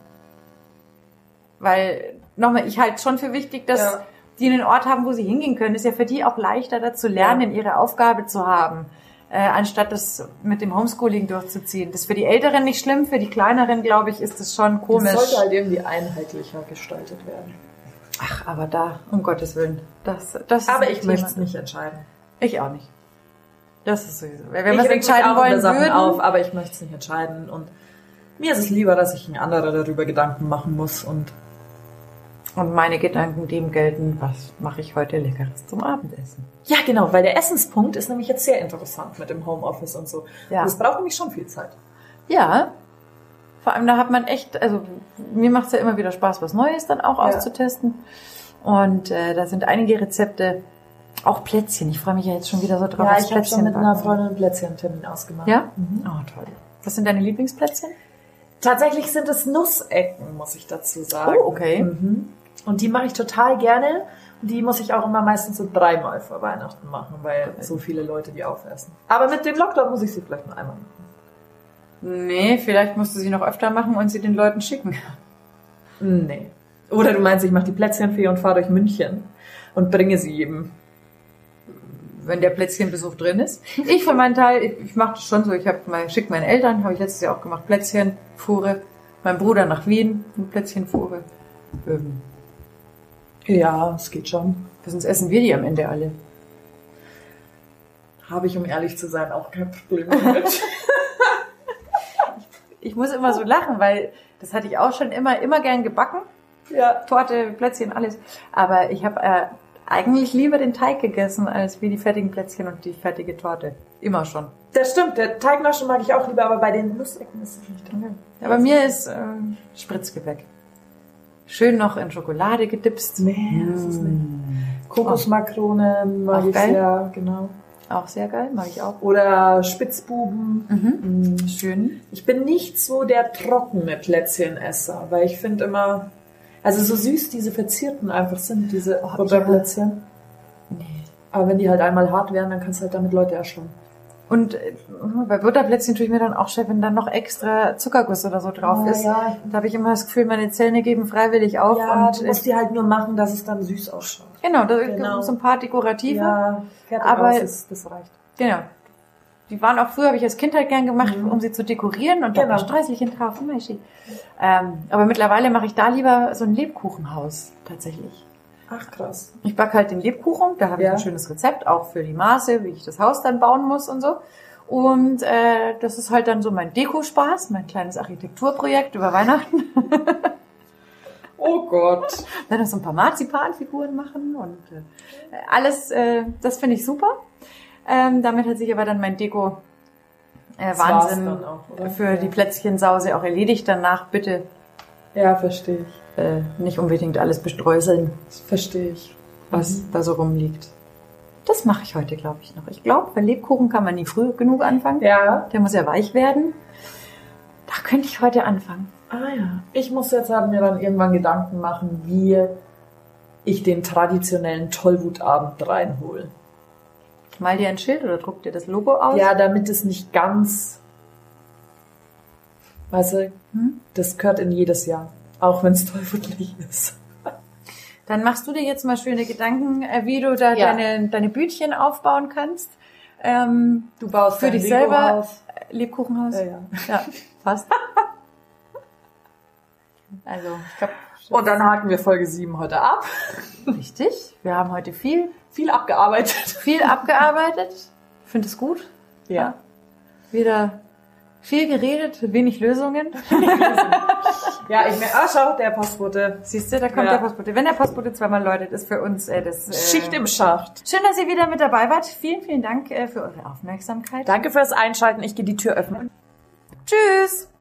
Weil, nochmal, ich halte schon für wichtig, dass Ja. die einen Ort haben, wo sie hingehen können. Ist ja für die auch leichter, da zu lernen, ihre Aufgabe zu haben, äh, anstatt das mit dem Homeschooling durchzuziehen. Das ist für die Älteren nicht schlimm, für die Kleineren, glaube ich, ist das schon komisch. Das sollte halt irgendwie einheitlicher gestaltet werden. Ach, aber da, um Gottes Willen. Das, das Aber ich möchte es nicht entscheiden. Ich auch nicht. Das ist sowieso. Wenn wir ich es entscheiden wollen Sachen würden, auf, aber ich möchte es nicht entscheiden. Und mir ist es lieber, dass sich ein anderer darüber Gedanken machen muss. Und und meine Gedanken dem gelten, was mache ich heute Leckeres zum Abendessen? ja, genau, weil der Essenspunkt ist nämlich jetzt sehr interessant mit dem Homeoffice und so. Ja. Das braucht nämlich schon viel Zeit. Ja. Vor allem, da hat man echt, also mir macht es ja immer wieder Spaß, was Neues dann auch Ja. auszutesten. Und äh, da sind einige Rezepte, auch Plätzchen. Ich freue mich ja jetzt schon wieder so drauf. Ja, ich habe schon mit einer Freundin einen Plätzchen-Termin ausgemacht. Ja? Mhm. Oh, toll. Was sind deine Lieblingsplätzchen? Tatsächlich sind es Nussecken, muss ich dazu sagen. Oh, okay. Mhm. Und die mache ich total gerne. Und die muss ich auch immer meistens so dreimal vor Weihnachten machen, weil so viele Leute die aufessen. Aber mit dem Lockdown muss ich sie vielleicht nur einmal machen. Nee, vielleicht musst du sie noch öfter machen und sie den Leuten schicken. Nee. Oder du meinst, ich mache die Plätzchenfee und fahre durch München und bringe sie jedem. wenn der Plätzchenbesuch drin ist. Ich für meinen Teil, ich, ich mache das schon so, ich habe mal schicke meinen Eltern, habe ich letztes Jahr auch gemacht, Plätzchenfuhre. Mein Bruder nach Wien, eine Plätzchenfuhre. Ähm, Ja, es geht schon. sonst essen wir die am Ende alle. Habe ich, um ehrlich zu sein, auch kein Problem damit. Ich muss immer so lachen, weil das hatte ich auch schon immer, immer gern gebacken. ja. Torte, Plätzchen, alles. Aber ich habe äh, eigentlich lieber den Teig gegessen, als wie die fertigen Plätzchen und die fertige Torte. Immer schon. Das stimmt, der Teignaschen mag ich auch lieber, aber bei den Nussecken ist es nicht drin. Ja, bei mir ist äh, Spritzgebäck. Schön noch in Schokolade gedipst. Nee, das ist nicht. Kokosmakronen mag Auch ich geil. sehr, genau. Auch sehr geil, mag ich auch. Oder Spitzbuben. Mhm. Schön. Ich bin nicht so der trockene Plätzchenesser, weil ich finde immer, also so süß diese verzierten einfach sind, diese Oh, Butterplätzchen. Nee. Aber wenn die halt einmal hart werden, dann kannst du halt damit Leute erschlagen. Und äh, bei Butterplätzchen tue ich mir dann auch schwer, wenn dann noch extra Zuckerguss oder so drauf Ja, ist. ja. Da habe ich immer das Gefühl, meine Zähne geben freiwillig auf. Ja, und du musst die halt nur machen, dass es dann süß ausschaut. genau, da Genau. so ein paar dekorative. Ja, fertig Aber- aus, ist, das reicht. Genau. Die waren auch früher, habe ich als Kind halt gern gemacht, um sie zu dekorieren und da Genau. war Sträußchen drauf. Oh, ähm, aber mittlerweile mache ich da lieber so ein Lebkuchenhaus tatsächlich. Ach krass. Ich backe halt den Lebkuchen, da habe ich Ja. ein schönes Rezept, auch für die Maße, wie ich das Haus dann bauen muss und so. Und äh, das ist halt dann so mein Dekospaß, mein kleines Architekturprojekt über Weihnachten. Oh Gott. Dann noch so ein paar Marzipanfiguren machen und äh, alles, äh, das finde ich super. Ähm, damit hat sich aber dann mein Deko äh, Das Wahnsinn auch, für Ja. die Plätzchensause auch erledigt. Danach bitte Ja, verstehe ich. äh, nicht unbedingt alles bestreuseln, Verstehe ich. was da so rumliegt. Das mache ich heute, glaube ich, noch. Ich glaube, bei Lebkuchen kann man nie früh genug anfangen. Ja. Der muss ja weich werden. Da könnte ich heute anfangen. Ah ja. Ich muss jetzt halt mir dann irgendwann Gedanken machen, wie ich den traditionellen Tollwutabend reinhole. Mal dir ein Schild oder druck dir das Logo aus. Ja, damit es nicht ganz, weißt du, Hm? das gehört in jedes Jahr. Auch wenn es tollwutlich ist. Dann machst du dir jetzt mal schöne Gedanken, äh, wie du da Ja. deine, deine Bütchen aufbauen kannst. Ähm, Du baust für dein dich selber Lego-Haus. äh, Lebkuchenhaus. Ja, ja. ja fast. also, ich glaube, Und dann haken wir Folge 7 heute ab. richtig. Wir haben heute viel, Viel abgearbeitet. viel abgearbeitet. Ich finde es gut. Ja. Wieder Viel geredet, wenig Lösungen. Ja, ich merke, ah, schau, der Postbote. Siehst du, da kommt Ja. der Postbote. Wenn der Postbote zweimal läutet, ist für uns äh, das... Äh, Schicht im Schacht. Schön, dass ihr wieder mit dabei wart. Vielen, vielen Dank äh, für eure Aufmerksamkeit. Danke fürs Einschalten. Ich gehe die Tür öffnen. Tschüss!